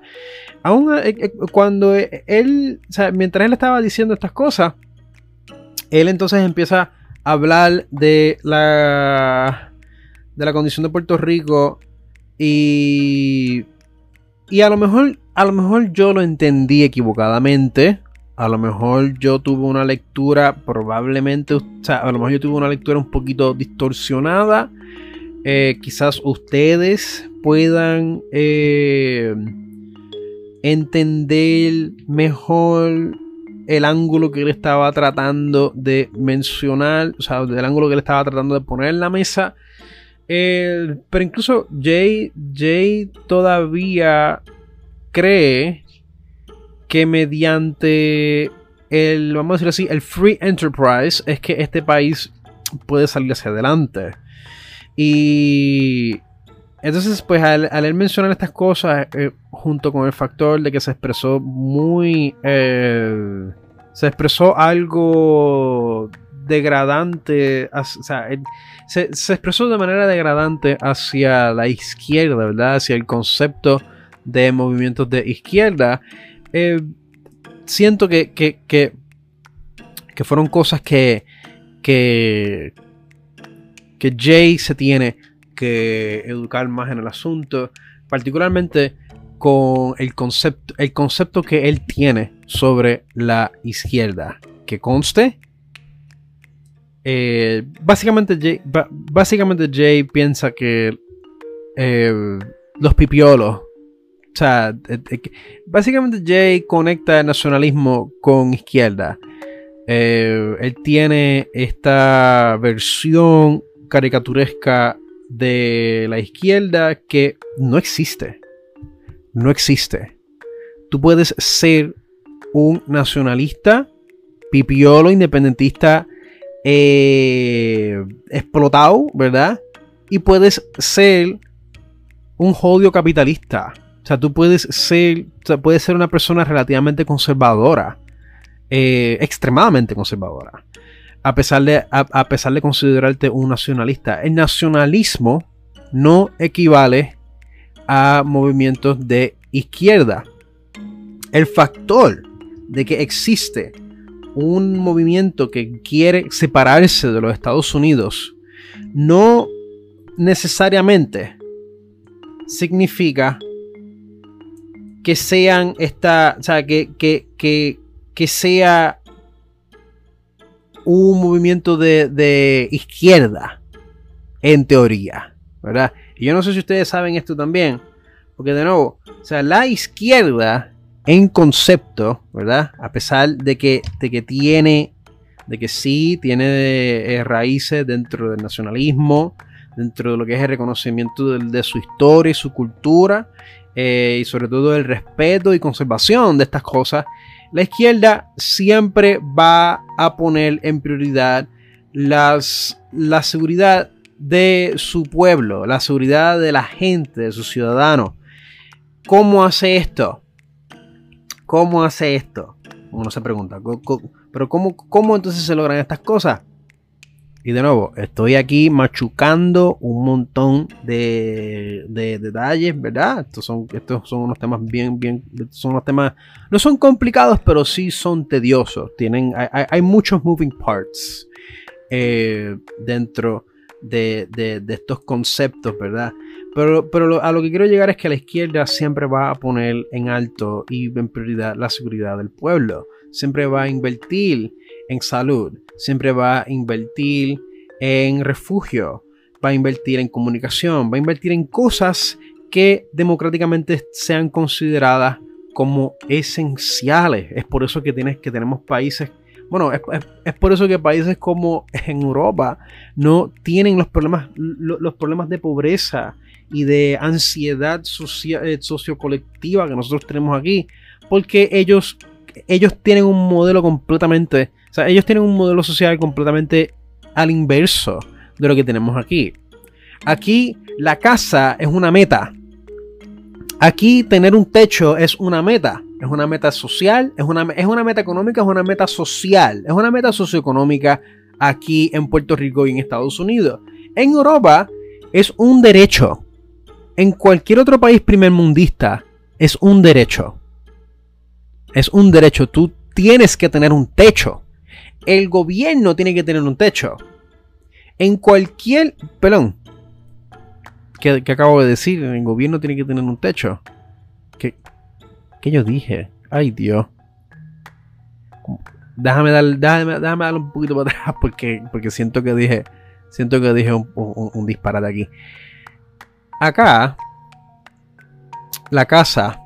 A: Aún eh, eh, cuando él, mientras él estaba diciendo estas cosas, él entonces empieza a hablar de la, de la condición de Puerto Rico y, y a lo mejor, a lo mejor yo lo entendí equivocadamente a lo mejor yo tuve una lectura, probablemente, o sea, a lo mejor yo tuve una lectura un poquito distorsionada. Eh, quizás ustedes puedan eh, entender mejor el ángulo que él estaba tratando de mencionar, o sea, el ángulo que él estaba tratando de poner en la mesa. pero incluso Jay, Jay todavía cree que mediante el, vamos a decir así, el free enterprise es que este país puede salir hacia adelante. Y entonces, pues al, él mencionar estas cosas, eh, junto con el factor de que se expresó muy... Eh, se expresó algo degradante, o sea, se, se, expresó de manera degradante hacia la izquierda, ¿verdad? Hacia el concepto de movimientos de izquierda, eh, siento que, que, que, fueron cosas que, que, que Jay se tiene que educar más en el asunto, particularmente con el concepto, el concepto que él tiene sobre la izquierda. Que conste, eh, básicamente, Jay, básicamente Jay piensa que eh, los pipiolos, o sea, eh, básicamente Jay conecta el nacionalismo con izquierda. él tiene esta versión caricaturesca de la izquierda que no existe. No existe. Tú puedes ser un nacionalista, pipiolo, independentista, eh, explotado, ¿verdad? Y puedes ser un jodio capitalista. O sea, tú puedes ser, puedes ser una persona relativamente conservadora, eh, extremadamente conservadora, a pesar, de, a pesar de considerarte un nacionalista. El nacionalismo no equivale a movimientos de izquierda. El factor de que existe un movimiento que quiere separarse de los Estados Unidos no necesariamente significa que sean esta, o sea, que, que, que, sea un movimiento de, de, izquierda, en teoría, ¿verdad? Y yo no sé si ustedes saben esto también, porque de nuevo, o sea, la izquierda en concepto, ¿verdad? A pesar de que, de que tiene, de que sí tiene eh, raíces dentro del nacionalismo, dentro de lo que es el reconocimiento de, su historia y su cultura, eh, y sobre todo el respeto y conservación de estas cosas, la izquierda siempre va a poner en prioridad las, la seguridad de su pueblo, la seguridad de la gente, de sus ciudadanos. ¿Cómo hace esto? ¿Cómo hace esto? Uno se pregunta, pero ¿cómo, ¿cómo entonces se logran estas cosas? Y de nuevo, estoy aquí machucando un montón de, detalles, ¿verdad? Estos son, estos son unos temas bien, bien, son unos temas, no son complicados, pero sí son tediosos. Tienen, hay, muchos moving parts eh, dentro de, estos conceptos, ¿verdad? Pero, pero a lo que quiero llegar es que la izquierda siempre va a poner en alto y en prioridad la seguridad del pueblo. Siempre va a invertir en salud. Siempre va a invertir en refugio. Va a invertir en comunicación. Va a invertir en cosas que democráticamente sean consideradas como esenciales. Es por eso que, tienes, que tenemos países bueno, es, por eso que países como en Europa no tienen los problemas, los problemas de pobreza y de ansiedad eh, sociocolectiva que nosotros tenemos aquí, porque ellos, ellos tienen un modelo completamente, ellos tienen un modelo social completamente al inverso de lo que tenemos aquí. Aquí la casa es una meta. Aquí tener un techo es una meta. Es una meta social, es una, es una meta económica, es una meta social, es una meta socioeconómica aquí en Puerto Rico y en Estados Unidos. En Europa es un derecho en cualquier otro país primermundista es un derecho. Es un derecho. Tú tienes que tener un techo. El gobierno tiene que tener un techo. En cualquier... Perdón. ¿Qué, acabo de decir? El gobierno tiene que tener un techo. ¿Qué, qué yo dije? Ay, Dios. Déjame, dar, déjame, darle un poquito para atrás porque, porque siento que dije... Siento que dije un, un disparate aquí. Acá, la casa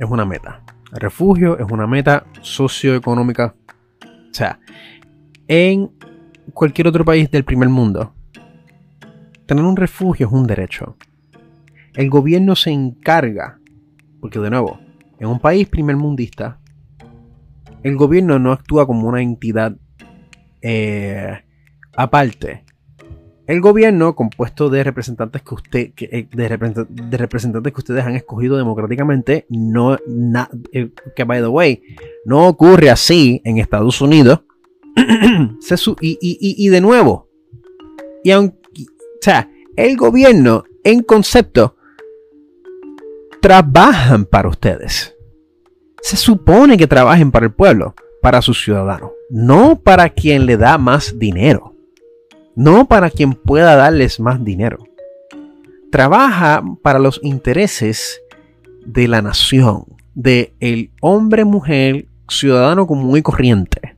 A: es una meta. El refugio es una meta socioeconómica. O sea, en cualquier otro país del primer mundo, tener un refugio es un derecho. El gobierno se encarga, porque de nuevo, en un país primer mundista, el gobierno no actúa como una entidad eh, aparte el gobierno, compuesto de representantes que usted, eh, de, representantes que ustedes han escogido democráticamente, eh, que by the way, no ocurre así en Estados Unidos. y, de nuevo, y o sea, el gobierno en concepto trabajan para ustedes. Se supone que trabajen para el pueblo, para sus ciudadanos, no para quien le da más dinero, no para quien pueda darles más dinero. Trabaja para los intereses de la nación, de el hombre, mujer, ciudadano común y corriente.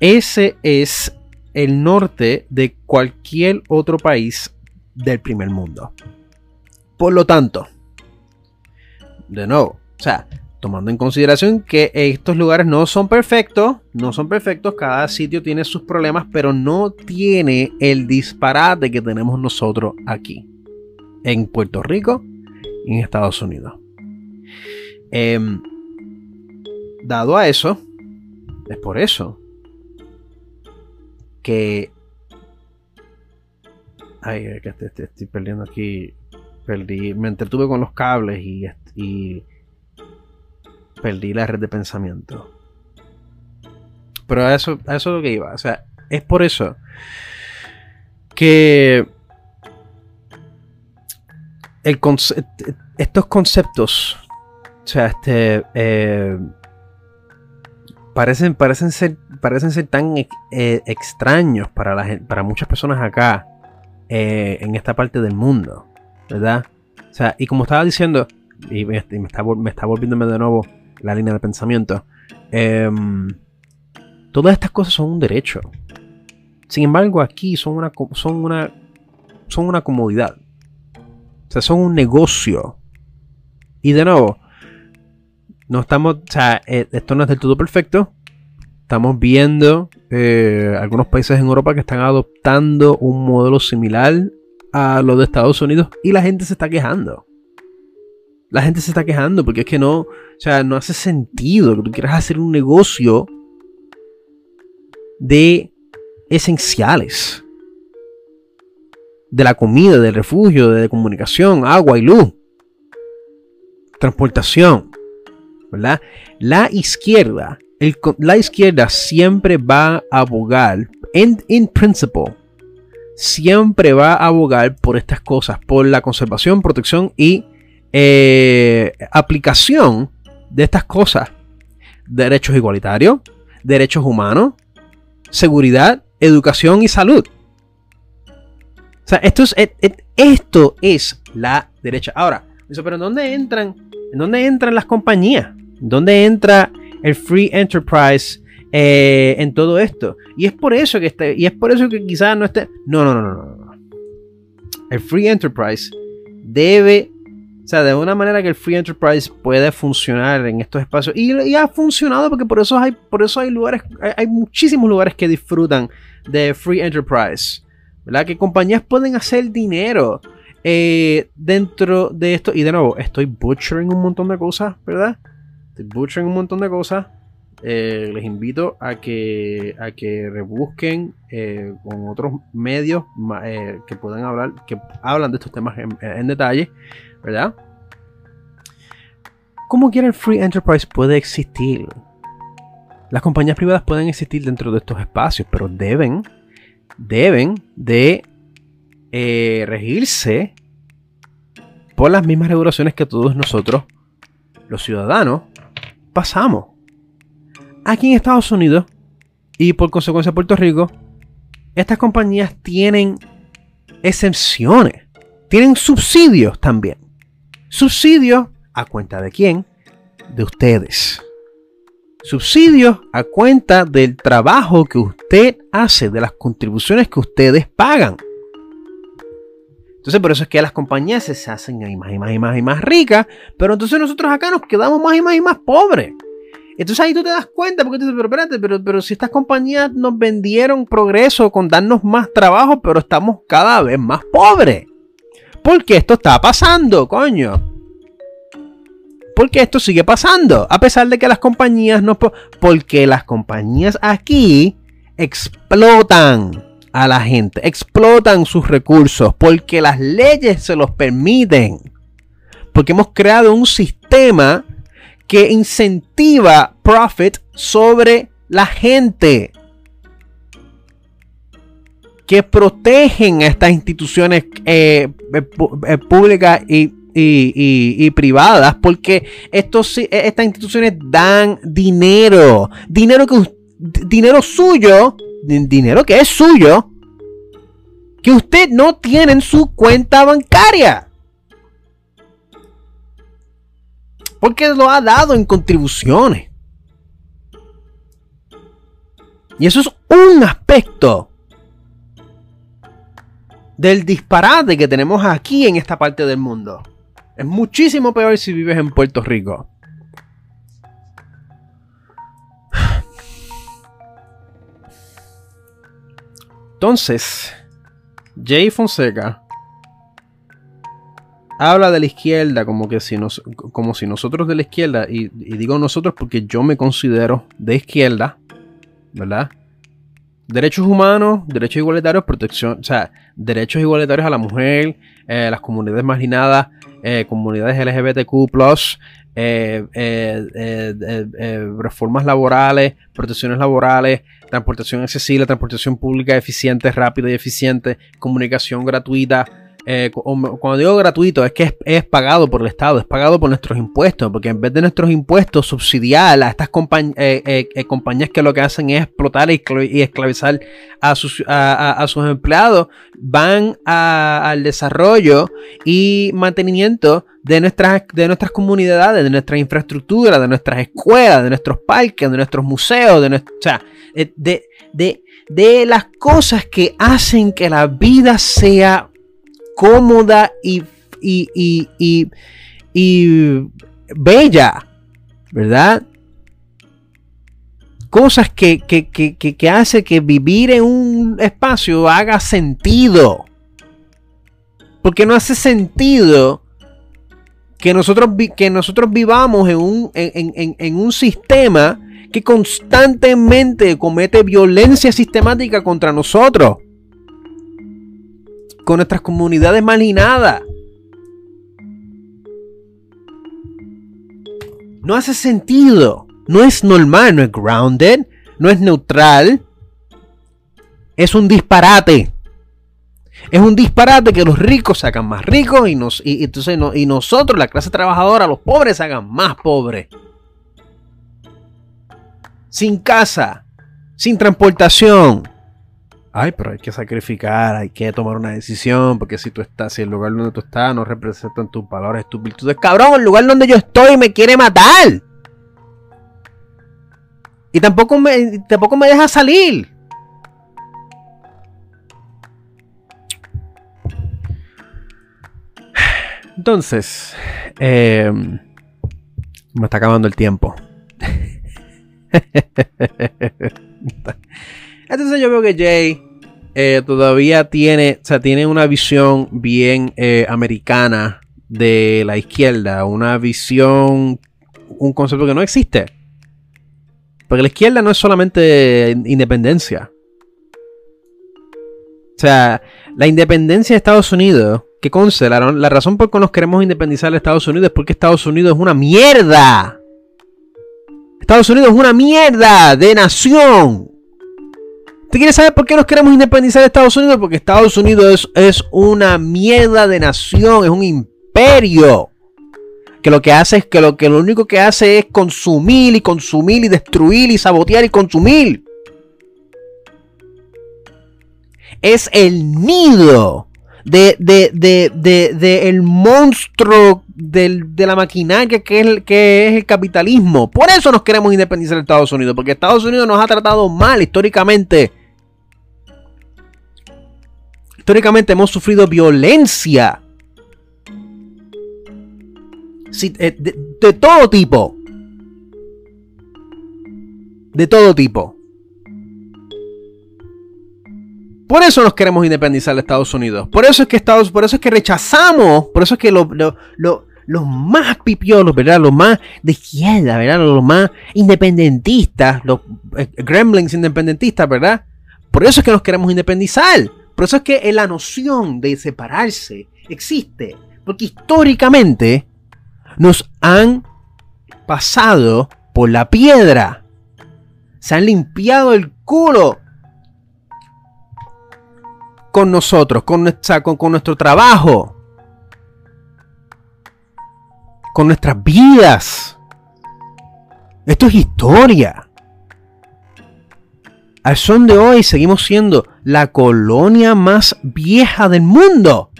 A: Ese es el norte de cualquier otro país del primer mundo. Por lo tanto, de nuevo, o sea, tomando en consideración que estos lugares no son perfectos, no son perfectos, cada sitio tiene sus problemas, pero no tiene el disparate que tenemos nosotros aquí, en Puerto Rico y en Estados Unidos. Em, dado a eso, es por eso que... Ay, que estoy perdiendo aquí. Perdí, me entretuve con los cables y perdí la red de pensamiento. Pero a eso, eso es lo que iba. O sea, es por eso que el estos conceptos, o sea, este, eh, parecen, parecen, ser, parecen ser tan eh, extraños para, la, para muchas personas acá eh, en esta parte del mundo, ¿verdad? O sea, y como estaba diciendo, y me, está, me está volviéndome de nuevo la línea de pensamiento, em, todas estas cosas son un derecho. Sin embargo, aquí son una, son una, son una comodidad. O sea, son un negocio. Y de nuevo, no estamos, o sea, eh, esto no es del todo perfecto. Estamos viendo eh, algunos países en Europa que están adoptando un modelo similar a lo de Estados Unidos y la gente se está quejando. La gente se está quejando porque es que no, o sea, no hace sentido que tú quieras hacer un negocio de esenciales. De la comida, del refugio, de comunicación, agua y luz. Transportación. La izquierda, la izquierda siempre va a abogar, en, in principle, siempre va a abogar por estas cosas, por la conservación, protección y eh, aplicación de estas cosas. Derechos igualitarios, derechos humanos, seguridad, educación y salud. O sea, esto es, esto es la derecha. Ahora, pero ¿en dónde entran? ¿En dónde entran las compañías? ¿Dónde entra el free enterprise eh, en todo esto? Y es por eso que este, y es por eso que quizás no esté. No, no, no, no, no. El free enterprise debe. Sea, de una manera que el free enterprise puede funcionar en estos espacios. Y, ha funcionado porque por eso hay, por eso hay lugares, hay, muchísimos lugares que disfrutan de free enterprise. ¿Verdad? Que compañías pueden hacer dinero eh, dentro de esto. Y de nuevo, estoy butchering un montón de cosas, ¿verdad? Butchering un montón de cosas. Eh, les invito a que, a que rebusquen eh, con otros medios que puedan hablar, que hablan de estos temas en, detalle, ¿verdad? ¿Cómo quiera el free enterprise puede existir? Las compañías privadas pueden existir dentro de estos espacios, pero deben, deben de regirse por las mismas regulaciones que todos nosotros, los ciudadanos, pasamos. Aquí en Estados Unidos y por consecuencia Puerto Rico, estas compañías tienen excepciones, tienen subsidios también. Subsidios a cuenta de quién? De ustedes. Subsidios a cuenta del trabajo que usted hace, de las contribuciones que ustedes pagan. Entonces, por eso es que las compañías se hacen más y más y más y más ricas, pero entonces nosotros acá nos quedamos más y más y más pobres. Entonces ahí tú te das cuenta, porque tú dices, pero espérate, pero, pero si estas compañías nos vendieron progreso con darnos más trabajo, pero estamos cada vez más pobres. ¿Por qué esto está pasando, coño? Porque esto sigue pasando, a pesar de que las compañías no... Porque las compañías aquí explotan a la gente, explotan sus recursos porque las leyes se los permiten. Porque hemos creado un sistema que incentiva profit sobre la gente. Que protegen a estas instituciones eh, eh, eh, públicas y y, privadas, porque estos, estas instituciones dan dinero, dinero que dinero suyo, dinero que es suyo, que usted no tiene en su cuenta bancaria. Porque lo ha dado en contribuciones. Y eso es un aspecto del disparate que tenemos aquí en esta parte del mundo. Es muchísimo peor si vives en Puerto Rico. Entonces, Jay Fonseca habla de la izquierda como que si nos, como si nosotros de la izquierda, y, y, digo nosotros porque yo me considero de izquierda, ¿verdad? Derechos humanos, derechos igualitarios, protección, o sea, derechos igualitarios a la mujer, eh, las comunidades marginadas, eh, comunidades LGBTQ, eh, reformas laborales, protecciones laborales, transportación accesible, transportación pública eficiente, rápida y eficiente, comunicación gratuita, eh, cuando digo gratuito, es que es, pagado por el Estado, es pagado por nuestros impuestos, porque en vez de nuestros impuestos subsidiar a estas eh, eh, compañías que lo que hacen es explotar y, esclavizar a sus, empleados, van al desarrollo y mantenimiento de nuestras, de nuestras comunidades, de nuestra infraestructura, de nuestras escuelas, de nuestros parques, de nuestros museos, de, de, de las cosas que hacen que la vida sea cómoda y, y, bella, ¿verdad? Cosas que, que, que, que, hace que vivir en un espacio haga sentido. Porque no hace sentido que nosotros, que nosotros vivamos en un, en un sistema que constantemente comete violencia sistemática contra nosotros con nuestras comunidades marginadas. No hace sentido. No es normal, no es grounded, no es neutral. Es un disparate. Es un disparate que los ricos se hagan más ricos y, nos, entonces y nosotros, la clase trabajadora, los pobres, hagan más pobres. Sin casa, sin transportación, ay, pero hay que sacrificar, hay que tomar una decisión, porque si tú estás, si el lugar donde tú estás no representan tus valores, tus virtudes, cabrón, el lugar donde yo estoy me quiere matar. Y tampoco me, tampoco me deja salir. Entonces, em, me está acabando el tiempo. Entonces yo veo que Jay eh, todavía tiene, o sea, tiene una visión bien eh, americana de la izquierda, una visión, un concepto que no existe. Porque la izquierda no es solamente independencia. O sea, la independencia de Estados Unidos, que conste, la, razón por la que nos queremos independizar de Estados Unidos es porque Estados Unidos es una mierda. Estados Unidos es una mierda de nación. ¿Te quieres saber por qué nos queremos independizar de Estados Unidos? Porque Estados Unidos es, una mierda de nación, es un imperio. Que lo que hace es que lo, que lo único que hace es consumir y consumir y destruir y sabotear y consumir. Es el nido de, de, el monstruo de la maquinaria que es, que es el capitalismo. Por eso nos queremos independizar de Estados Unidos, porque Estados Unidos nos ha tratado mal históricamente históricamente hemos sufrido violencia. Eh, de, todo tipo. De todo tipo. Por eso nos queremos independizar de Estados Unidos. Por eso es que Estados, por eso es que rechazamos, por eso es que los más pipiolos, ¿verdad? Los más de izquierda, ¿verdad? Los más independentistas, los eh, gremlins independentistas, ¿verdad? Por eso es que nos queremos independizar. Por eso es que la noción de separarse existe. Porque históricamente nos han pasado por la piedra. Se han limpiado el culo con nosotros, con, nuestra, con, nuestro trabajo. con nuestras vidas. Esto es historia. Al son de hoy seguimos siendo la colonia más vieja del mundo.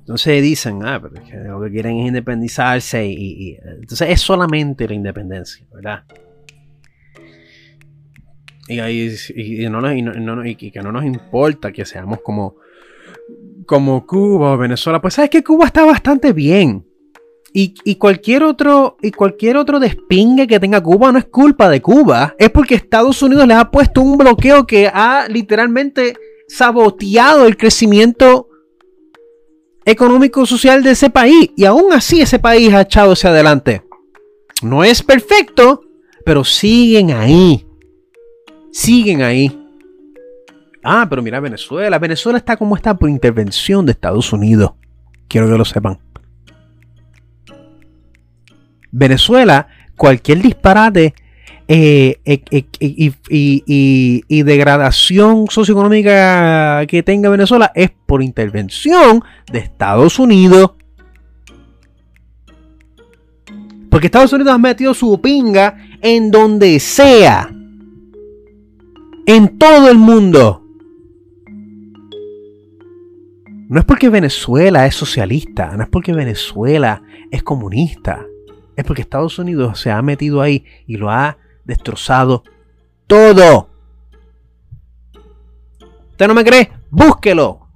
A: Entonces dicen, ah, pero lo que quieren es independizarse y, entonces es solamente la independencia, ¿verdad? Y, ahí, y, no que no nos importa que seamos como, como Cuba o Venezuela. Pues sabes que Cuba está bastante bien. Y, cualquier otro y cualquier otro despingue que tenga Cuba no es culpa de Cuba, es porque Estados Unidos les ha puesto un bloqueo que ha literalmente saboteado el crecimiento económico-social de ese país. Y aún así ese país ha echado hacia adelante. No es perfecto, pero siguen ahí. Siguen ahí. Ah, pero mira Venezuela. Venezuela está como está por intervención de Estados Unidos. Quiero que lo sepan. Venezuela, cualquier disparate eh, eh, eh, y, degradación socioeconómica que tenga Venezuela es por intervención de Estados Unidos. Porque Estados Unidos ha metido su pinga en donde sea. En todo el mundo. No es porque Venezuela es socialista, no es porque Venezuela es comunista, es porque Estados Unidos se ha metido ahí y lo ha destrozado todo. ¿Usted no me cree? Búsquelo.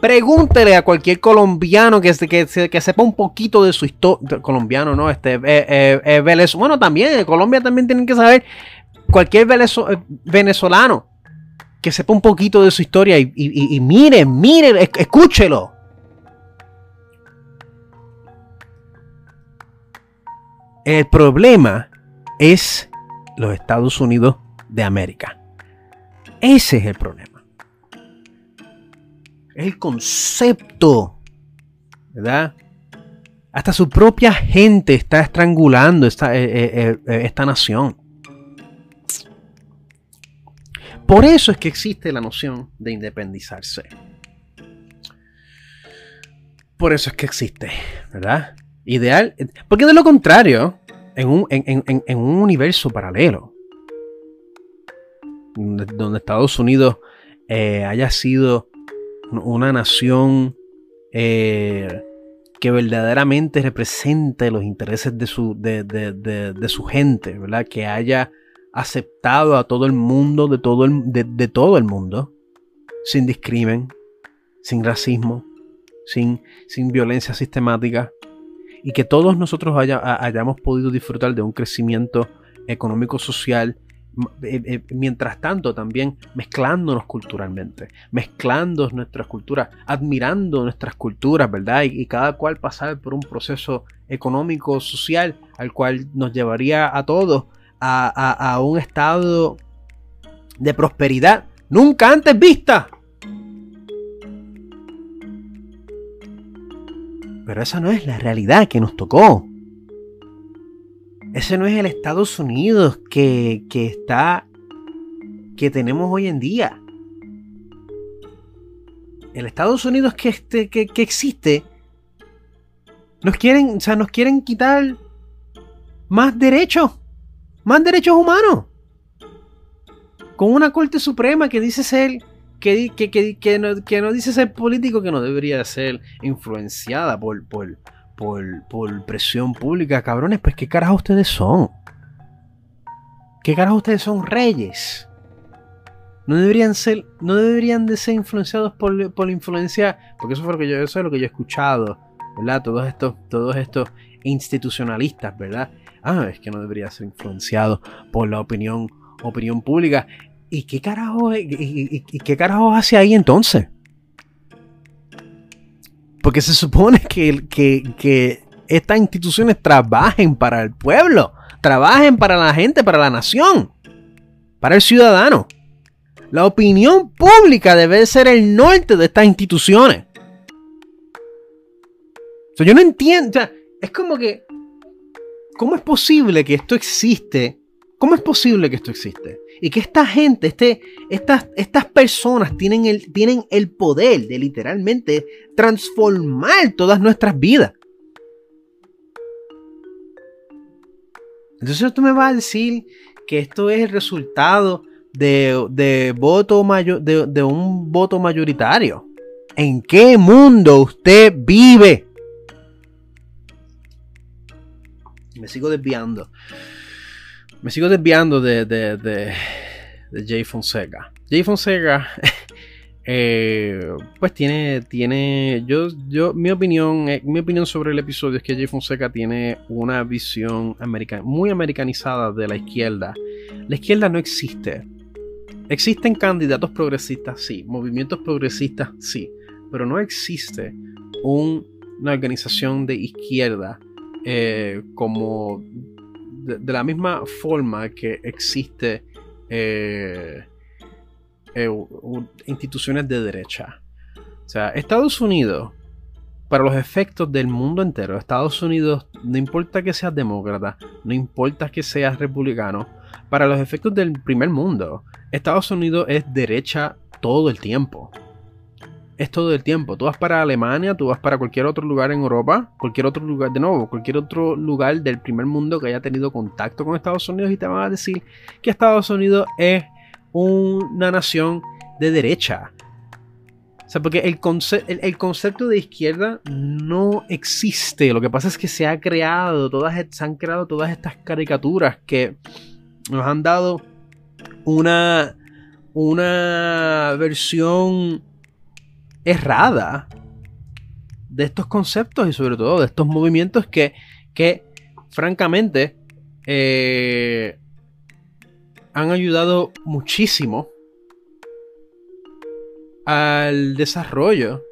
A: Pregúntele a cualquier colombiano que, que, que sepa un poquito de su historia. Colombiano, ¿no? Este, eh, eh, eh Bueno, también, Colombia también tienen que saber. Cualquier eh, venezolano que sepa un poquito de su historia y, y, y mire, mire, escúchelo. El problema es los Estados Unidos de América. Ese es el problema. El concepto, ¿verdad? Hasta su propia gente está estrangulando esta, eh, eh, eh, esta nación. Por eso es que existe la noción de independizarse. Por eso es que existe, ¿verdad? Ideal, porque de lo contrario, en un, universo paralelo, donde Estados Unidos eh, haya sido una nación eh, que verdaderamente represente los intereses de su, de, su gente, ¿verdad? Que haya aceptado a todo el mundo, de todo el, de, todo el mundo, sin discrimen, sin racismo, sin, sin violencia sistemática, y que todos nosotros hayamos podido disfrutar de un crecimiento económico social eh, eh, mientras tanto también mezclándonos culturalmente, mezclando nuestras culturas, admirando nuestras culturas, ¿verdad? Y, cada cual pasar por un proceso económico, social, al cual nos llevaría a todos a, a un estado de prosperidad nunca antes vista. Pero esa no es la realidad que nos tocó. Ese no es el Estados Unidos que, está. que tenemos hoy en día. El Estados Unidos que, este, que, que existe. Nos quieren, o sea, nos quieren quitar más derechos. Más derechos humanos. Con una Corte Suprema que dice ser que, no, dice ser político que no debería ser influenciada por, por, por, presión pública. Cabrones, pues ¿qué carajo ustedes son? ¿Qué carajo ustedes son reyes? No deberían ser, no deberían de ser influenciados por, por la influencia, porque eso fue lo que yo, eso es lo que yo he escuchado, ¿verdad? Todos estos, todos estos institucionalistas, ¿verdad? Ah, es que no debería ser influenciado por la opinión, opinión pública. ¿Y qué carajo, y, qué carajo hace ahí entonces? Porque se supone que, que, estas instituciones trabajen para el pueblo, trabajen para la gente, para la nación, para el ciudadano. La opinión pública debe ser el norte de estas instituciones. yo no entiendo. es como que. ¿Cómo es posible que esto existe ¿Cómo es posible que esto existe? Y que esta gente, este, estas, estas personas tienen el, tienen el poder de literalmente transformar todas nuestras vidas. Entonces tú me vas a decir que esto es el resultado de, voto de, un voto mayoritario. ¿En qué mundo usted vive? Me sigo desviando. Me sigo desviando de, de, de, Jay Fonseca. Jay Fonseca, eh, pues tiene, tiene, yo, yo, mi opinión, eh, mi opinión sobre el episodio es que Jay Fonseca tiene una visión muy americanizada de la izquierda. La izquierda no existe. Existen candidatos progresistas, sí. Movimientos progresistas, sí. Pero no existe una organización de izquierda eh, como de, la misma forma que existe eh, eh, instituciones de derecha. O sea, Estados Unidos, para los efectos del mundo entero, Estados Unidos, no importa que seas demócrata, no importa que seas republicano, para los efectos del primer mundo, Estados Unidos es derecha todo el tiempo. Es todo el tiempo. Tú vas para Alemania, tú vas para cualquier otro lugar en Europa, cualquier otro lugar, de nuevo, cualquier otro lugar del primer mundo que haya tenido contacto con Estados Unidos y te van a decir que Estados Unidos es una nación de derecha. O sea, porque el, el, concepto de izquierda no existe. Lo que pasa es que se ha creado, todas, se han creado todas estas caricaturas que nos han dado una, una versión errada de estos conceptos y sobre todo de estos movimientos que, que francamente, eh, han ayudado muchísimo al desarrollo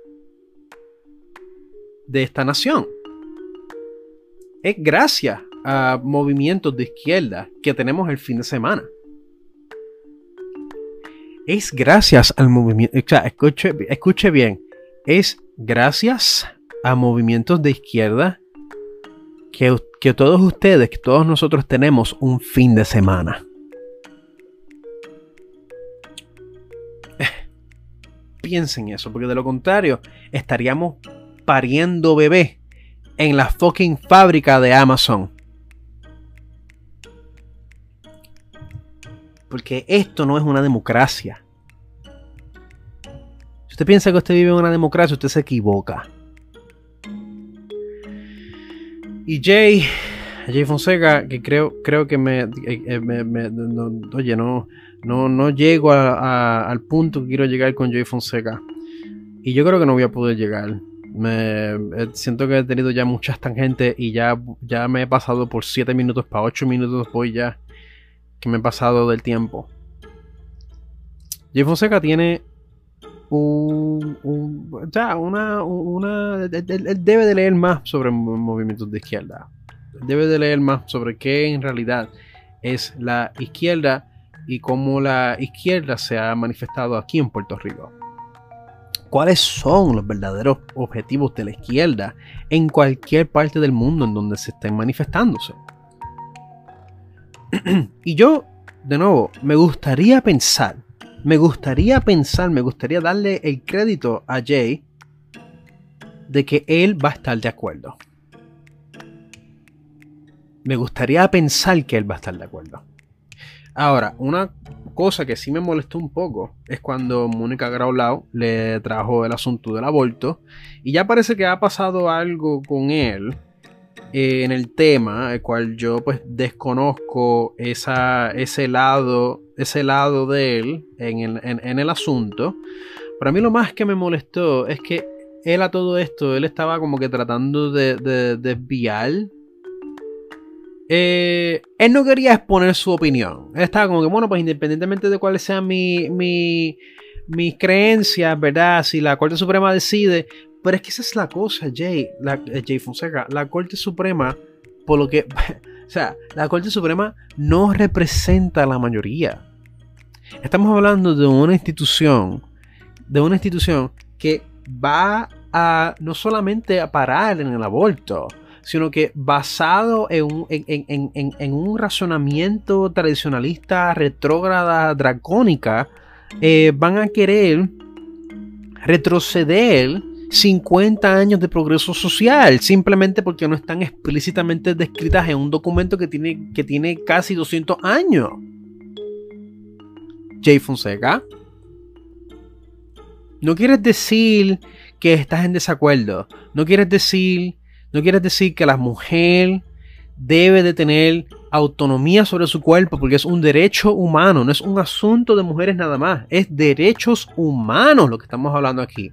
A: de esta nación. Es gracias a movimientos de izquierda que tenemos el fin de semana es gracias al movimiento, o sea, escuche, bien, es gracias a movimientos de izquierda que, que todos ustedes, que todos nosotros tenemos un fin de semana. Piensen eso, porque de lo contrario estaríamos pariendo bebé en la fucking fábrica de Amazon. Porque esto no es una democracia. Si usted piensa que usted vive en una democracia, usted se equivoca. Y Jay, Jay Fonseca, que creo, creo que me, eh, eh, oye, no, no, no llego al punto que quiero llegar con Jay Fonseca. Y yo creo que no voy a poder llegar. Me, eh, siento que he tenido ya muchas tangentes y ya, ya me he pasado por 7 minutos para 8 minutos. Voy ya que me he pasado del tiempo. Jay Fonseca tiene un, ya, una, una debe de leer más sobre movimientos de izquierda. Debe de leer más sobre qué en realidad es la izquierda y cómo la izquierda se ha manifestado aquí en Puerto Rico. ¿Cuáles son los verdaderos objetivos de la izquierda en cualquier parte del mundo en donde se estén manifestándose? y yo, de nuevo, me gustaría pensar, me gustaría pensar, me gustaría darle el crédito a Jay de que él va a estar de acuerdo. Me gustaría pensar que él va a estar de acuerdo. Ahora, una cosa que sí me molestó un poco es cuando Mónica Graulau le trajo el asunto del aborto y ya parece que ha pasado algo con él eh, en el tema, el cual yo pues desconozco esa, ese, lado, ese lado de él en el, en, el asunto. Para mí lo más que me molestó es que él a todo esto, él estaba como que tratando de, desviar. Eh, él no quería exponer su opinión. Él estaba como que, bueno, pues independientemente de cuáles sean mi, mi, mis creencias, ¿verdad? Si la Corte Suprema decide, pero es que esa es la cosa, Jay, eh, Jay Fonseca. La Corte Suprema, por lo que. o sea, la Corte Suprema no representa a la mayoría. Estamos hablando de una institución. De una institución que va a no solamente a parar en el aborto, sino que basado en un, en, un razonamiento tradicionalista, retrógrada, dracónica, eh, van a querer retroceder 50 años de progreso social, simplemente porque no están explícitamente descritas en un documento que tiene, que tiene casi 200 años. Jay Fonseca. No quieres decir que estás en desacuerdo. No quieres decir, no quieres decir que la mujer debe de tener autonomía sobre su cuerpo porque es un derecho humano, no es un asunto de mujeres nada más, es derechos humanos lo que estamos hablando aquí.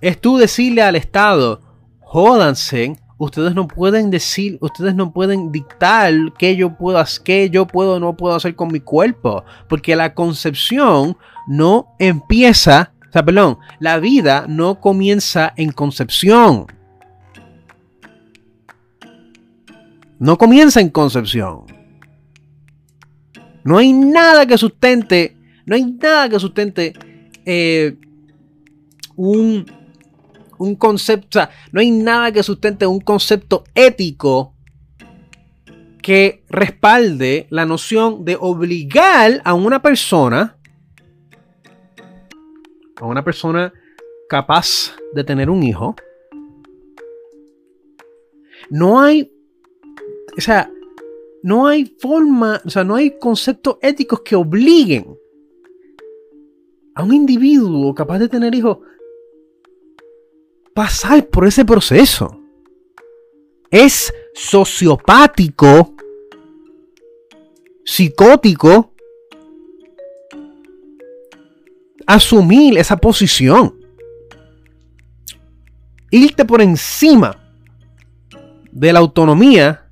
A: Es tú decirle al Estado, jódanse, ustedes no pueden decir, ustedes no pueden dictar qué yo puedo qué yo puedo o no puedo hacer con mi cuerpo, porque la concepción no empieza, o sea, perdón, la vida no comienza en concepción. No comienza en concepción. No hay nada que sustente, no hay nada que sustente eh, un un concepto, o sea, no hay nada que sustente un concepto ético que respalde la noción de obligar a una persona, a una persona capaz de tener un hijo, no hay, o sea, no hay forma, o sea, no hay conceptos éticos que obliguen a un individuo capaz de tener hijos pasar por ese proceso. Es sociopático, psicótico, asumir esa posición. Irte por encima de la autonomía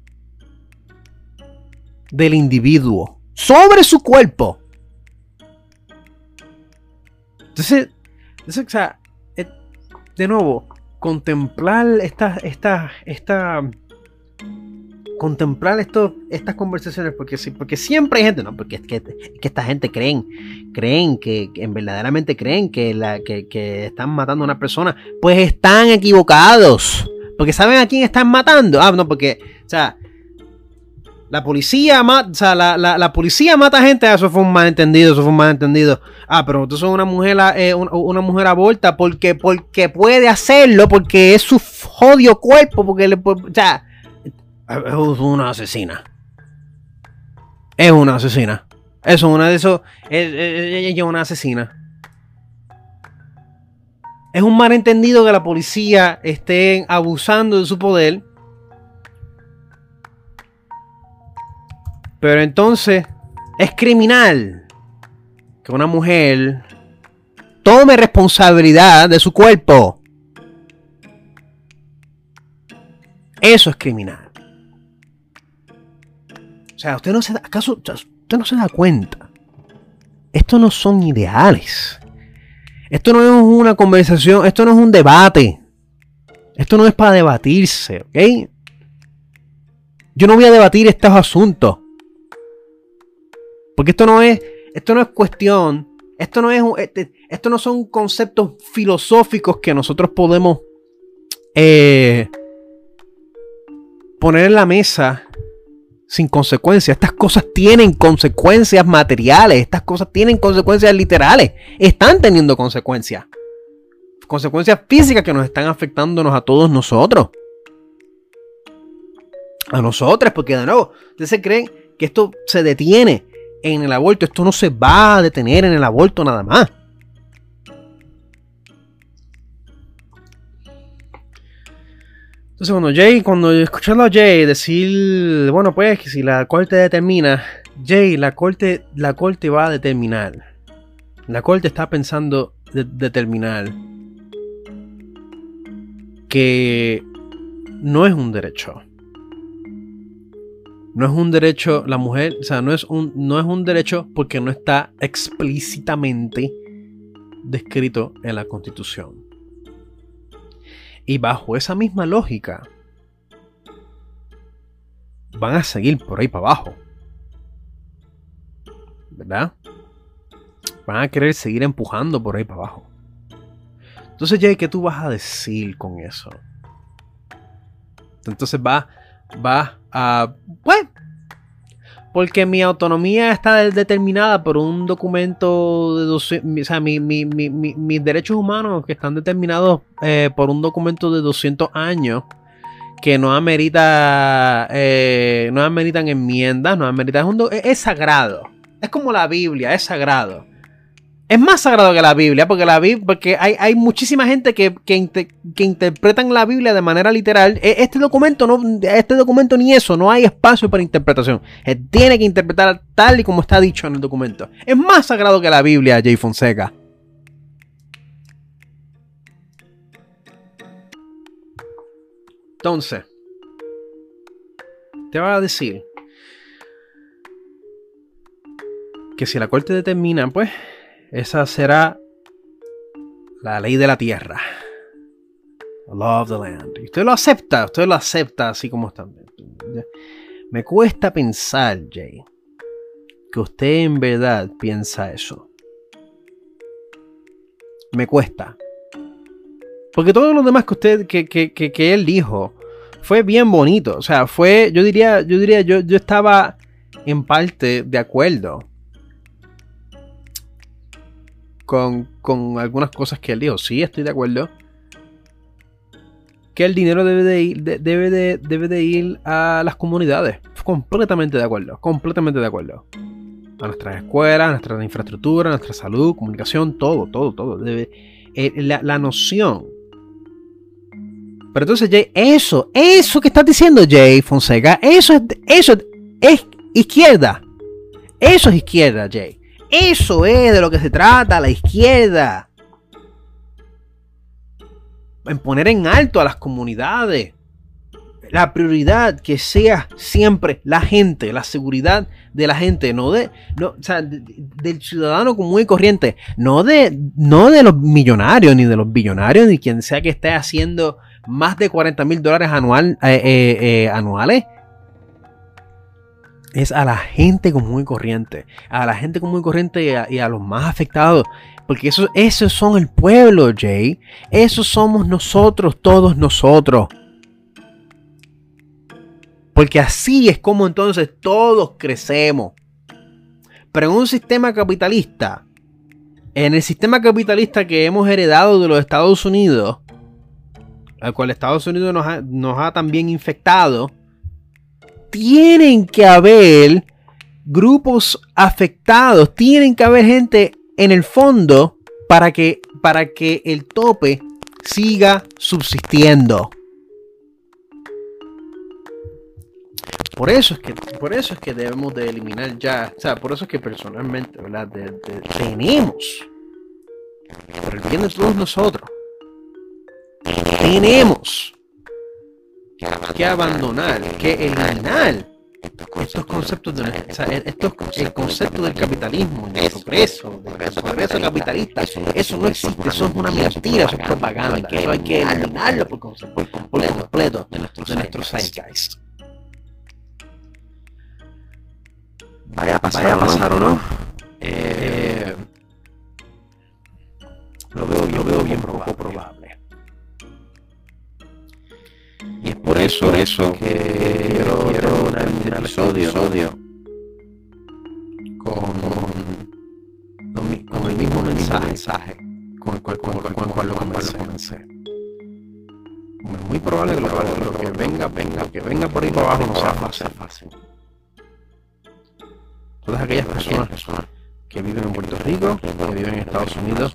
A: del individuo sobre su cuerpo. Entonces, de nuevo, contemplar esta, esta, esta, contemplar esto, estas conversaciones, porque, porque siempre hay gente, no, porque es que, esta gente creen, creen que, en verdaderamente creen que, la, que, que están matando a una persona, pues están equivocados, porque saben a quién están matando, ah, no, porque, o sea, la policía mata, o sea, la, policía mata gente, eso fue un malentendido, eso fue un malentendido. Ah, pero entonces una mujer, eh, una, mujer aborta porque, porque puede hacerlo, porque es su jodido cuerpo, porque le, o sea, es una asesina. Es una asesina. Eso, una de esos, ella es una asesina. Es un malentendido que la policía esté abusando de su poder Pero entonces es criminal que una mujer tome responsabilidad de su cuerpo. Eso es criminal. O sea, usted no se da, ¿acaso usted no se da cuenta? Estos no son ideales. Esto no es una conversación, esto no es un debate. Esto no es para debatirse, ¿ok? Yo no voy a debatir estos asuntos. Porque esto no es, esto no es cuestión, esto no es, este, esto no son conceptos filosóficos que nosotros podemos eh, poner en la mesa sin consecuencias. Estas cosas tienen consecuencias materiales, estas cosas tienen consecuencias literales, están teniendo consecuencias. Consecuencias físicas que nos están afectándonos a todos nosotros. A nosotros, porque de nuevo, ustedes se creen que esto se detiene en el aborto. Esto no se va a detener en el aborto nada más. Entonces, cuando Jay, cuando escuchando a Jay decir, bueno, pues que si la corte determina, Jay, la corte, la corte va a determinar. La corte está pensando determinar que no es un derecho no es un derecho, la mujer, o sea, no es un, no es un derecho porque no está explícitamente descrito en la Constitución. Y bajo esa misma lógica, van a seguir por ahí para abajo. ¿Verdad? Van a querer seguir empujando por ahí para abajo. Entonces, Jay, ¿qué tú vas a decir con eso? Entonces va, va Pues, porque mi autonomía está determinada por un documento de 200, o sea, mis derechos humanos que están determinados eh, por un documento de 200 años que no amerita, eh, no ameritan enmiendas, no ameritan, es sagrado. Es como la Biblia, es sagrado es más sagrado que la Biblia, porque la porque hay, hay muchísima gente que, que, interpretan la Biblia de manera literal. E, este documento no, este documento ni eso, no hay espacio para interpretación. tiene que interpretar tal y como está dicho en el documento. Es más sagrado que la Biblia, Jay Fonseca. Entonces, te voy a decir que si la corte determina, pues, esa será la ley de la tierra. The law of the land. Y usted lo acepta, usted lo acepta así como está. Me cuesta pensar, Jay, que usted en verdad piensa eso. Me cuesta. Porque todo lo demás que usted, que, que, que, él dijo, fue bien bonito. O sea, fue, yo diría, yo diría, yo, yo estaba en parte de acuerdo con, algunas cosas que él dijo. Sí, estoy de acuerdo. Que el dinero debe de ir, debe de, debe de ir a las comunidades. Completamente de acuerdo. Completamente de acuerdo. A nuestras escuelas, a nuestra infraestructura, a nuestra salud, comunicación, todo, todo, todo. Debe, eh, la, noción. Pero entonces, Jay, eso, eso que estás diciendo, Jay Fonseca, eso es, eso es izquierda. Eso es izquierda, Jay. Eso es de lo que se trata la izquierda. En poner en alto a las comunidades. La prioridad que sea siempre la gente, la seguridad de la gente, no de, no, o sea, del ciudadano común y corriente, no de, no de los millonarios, ni de los billonarios, ni quien sea que esté haciendo más de 40 mil dólares anual, eh, eh, eh, anuales es a la gente común y corriente, a la gente común y corriente y a, los más afectados. Porque eso, esos son el pueblo, Jay. Esos somos nosotros, todos nosotros. Porque así es como entonces todos crecemos. Pero en un sistema capitalista, en el sistema capitalista que hemos heredado de los Estados Unidos, al cual Estados Unidos nos nos ha también infectado, tienen que haber grupos afectados, tienen que haber gente en el fondo para que, para que el tope siga subsistiendo. Por eso es que, por eso es que debemos de eliminar ya, o sea, por eso es que personalmente, ¿verdad? tenemos, por el bien de todos nosotros, tenemos que abandonar, que eliminar estos conceptos de el concepto del capitalismo, del progreso, del progreso capitalista, eso no existe, eso es una mentira, eso es propaganda, eso hay que eliminarlo por, completo de nuestros zeitgeist. Vaya a pasar, a pasar o no. Eh, lo veo, lo veo bien poco probable. Y es por eso, por eso que quiero, quiero terminar el episodio, episodio con, con, con, el mismo mensaje, mensaje con el cual, con, con, con lo comencé. Es muy probable que lo, lo que venga, venga, que venga por ahí por abajo no sea fácil. fácil. Todas aquellas personas que viven en Puerto Rico, que viven en Estados Unidos,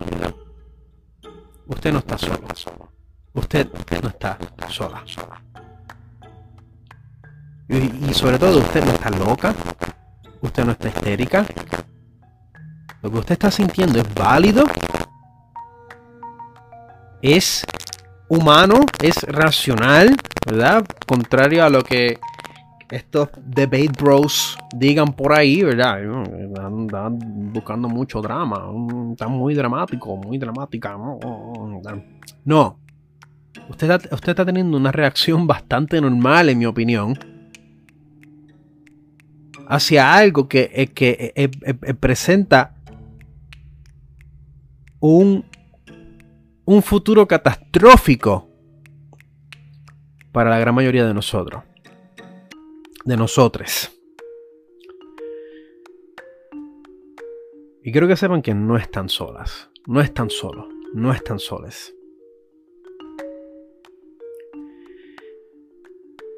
A: usted no está solo. Usted, no está sola. Y, sobre todo, usted no está loca. Usted no está histérica. Lo que usted está sintiendo es válido. Es humano, es racional, ¿verdad? Contrario a lo que estos debate bros digan por ahí, ¿verdad? Están buscando mucho drama. Están muy dramático, muy dramática. No, Usted, está teniendo una reacción bastante normal, en mi opinión, hacia algo que, eh, eh, eh, presenta un, un futuro catastrófico para la gran mayoría de nosotros. De nosotros. Y quiero que sepan que no están solas. No están solos. No están soles.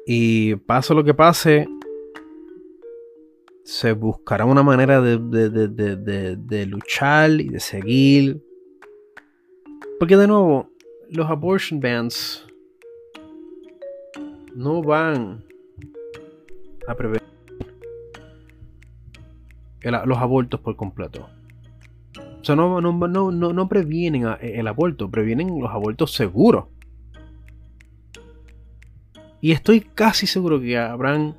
A: Y pase lo que pase, se buscará una manera de, de, luchar y de seguir. Porque de nuevo, los abortion bans no van a prevenir los abortos por completo. O sea, no, no, no, no previenen el aborto, previenen los abortos seguros. Y estoy casi seguro que habrán,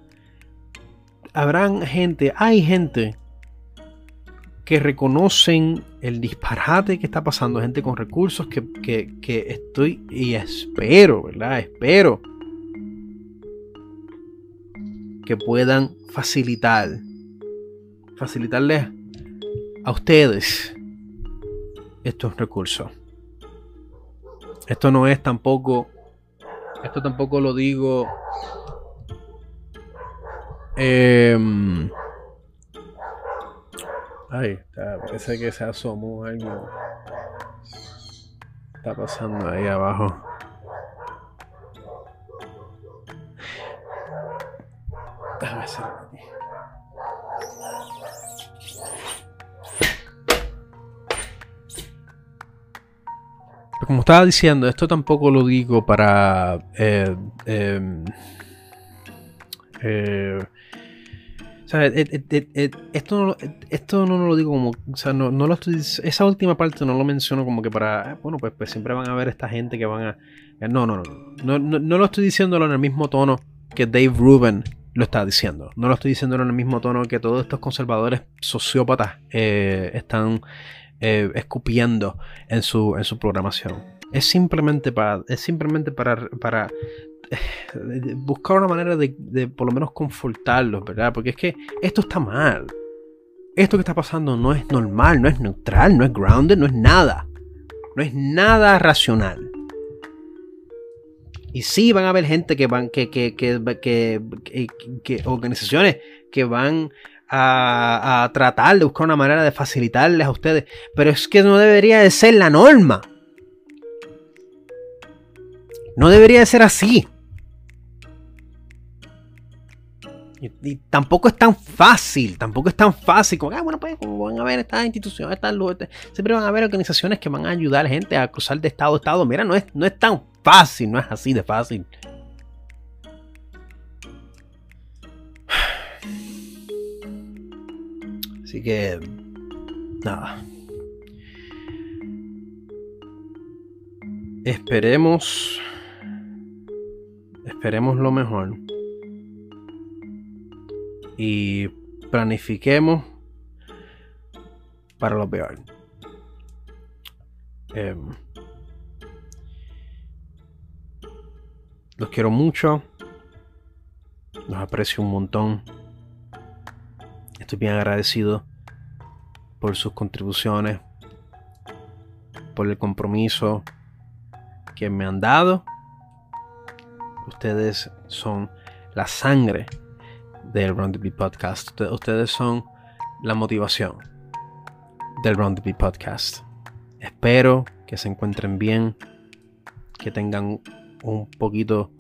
A: habrán gente, hay gente que reconocen el disparate que está pasando, gente con recursos que, que estoy y espero, ¿verdad? Espero que puedan facilitar, facilitarles a ustedes estos recursos. Esto no es tampoco esto tampoco lo digo. Eh, ay, parece que se asomó algo. Está pasando ahí abajo. Déjame como estaba diciendo, esto tampoco lo digo para. Eh, em, eh, o sea, esto, no, esto no lo digo como. O sea, no, lo estoy, esa última parte no lo menciono como que para. Ah, bueno, pues, pues siempre van a ver esta gente que van a. No, no, no. No, no, no lo estoy diciéndolo en el mismo tono que Dave Rubin lo está diciendo. No lo estoy diciendo en el mismo tono que todos estos conservadores sociópatas eh, están eh, escupiendo en su, en su programación. Es simplemente para, es simplemente para, para eh, buscar una manera de, de, por lo menos confortarlos, ¿verdad? Porque es que esto está mal. Esto que está pasando no es normal, no es neutral, no es grounded, no es nada. No es nada racional. Y sí van a haber gente que van, que, que, que, que organizaciones que van a, tratar de buscar una manera de facilitarles a ustedes. Pero es que no debería de ser la norma. No debería de ser así. Y, tampoco es tan fácil, tampoco es tan fácil como, ah, bueno, pues van a ver estas instituciones, estas, siempre van a haber organizaciones que van a ayudar a gente a cruzar de estado a estado. Mira, no es, no es tan fácil, no es así de fácil. Así que, nada. Esperemos, esperemos lo mejor. Y planifiquemos para lo peor. Em, los quiero mucho. Los aprecio un montón. Estoy bien agradecido por sus contribuciones, por el compromiso que me han dado. Ustedes son la sangre del Round the Beat Podcast. Ustedes son la motivación del Round the Beat Podcast. Espero que se encuentren bien, que tengan un poquito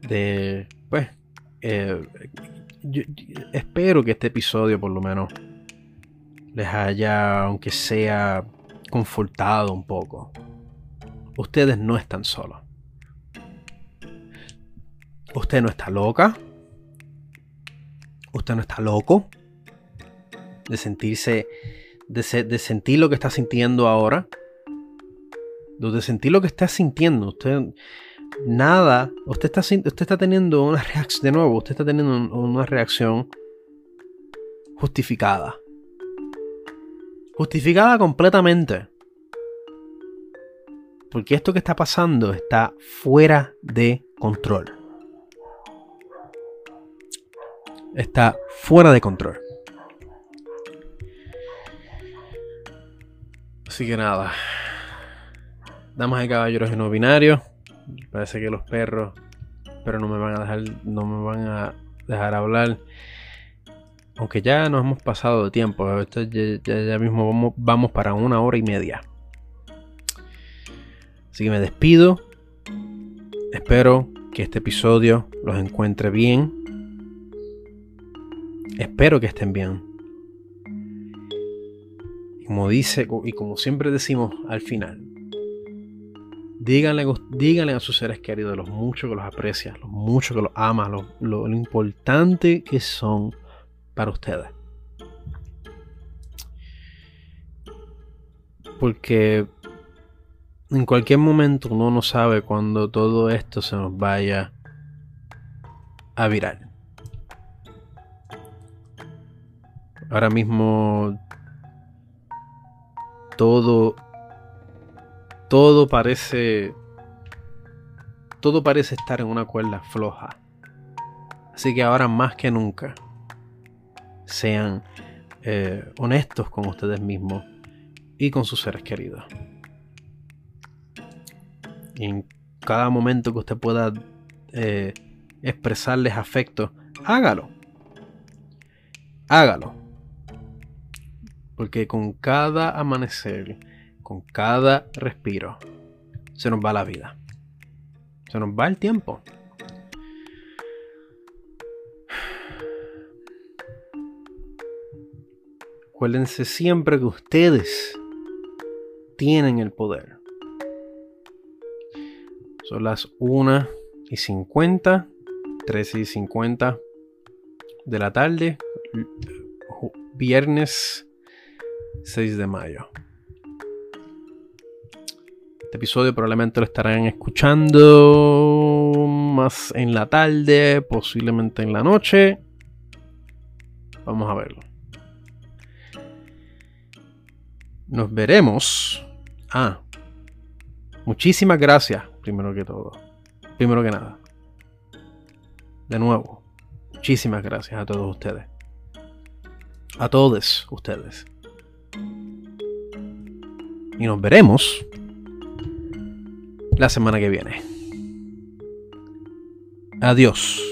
A: de, pues, eh, espero que este episodio por lo menos les haya, aunque sea, confortado un poco. Ustedes no están solos. Usted no está loca. Usted no está loco. De sentirse, de, de sentir lo que está sintiendo ahora. De sentir lo que está sintiendo. Usted nada, usted está, usted está teniendo una reacción, de nuevo, usted está teniendo una reacción justificada. Justificada completamente. Porque esto que está pasando está fuera de control. Está fuera de control. Así que nada. Damas y caballeros no binarios. Parece que los perros pero no me van a dejar, no me van a dejar hablar. Aunque ya nos hemos pasado de tiempo, ya, mismo vamos, vamos para una hora y media. Así que me despido. Espero que este episodio los encuentre bien. Espero que estén bien. Como dice y como siempre decimos al final, díganle, díganle a sus seres queridos lo mucho que los aprecia, lo mucho que los ama, lo, lo importante que son para ustedes. Porque en cualquier momento uno no sabe cuando todo esto se nos vaya a virar. Ahora mismo todo todo parece todo parece estar en una cuerda floja. Así que ahora más que nunca sean eh, honestos con ustedes mismos y con sus seres queridos. En cada momento que usted pueda eh, expresarles afecto, hágalo. Hágalo. Porque con cada amanecer, con cada respiro, se nos va la vida. Se nos va el tiempo. Acuérdense siempre que ustedes tienen el poder. Son las 1 y 50, 13 y 50 de la tarde, viernes 6 de mayo. Este episodio probablemente lo estarán escuchando más en la tarde, posiblemente en la noche. Vamos a verlo. Nos veremos. Ah, muchísimas gracias primero que todo. Primero que nada. De nuevo, muchísimas gracias a todos ustedes. A todos ustedes. Y nos veremos la semana que viene. Adiós.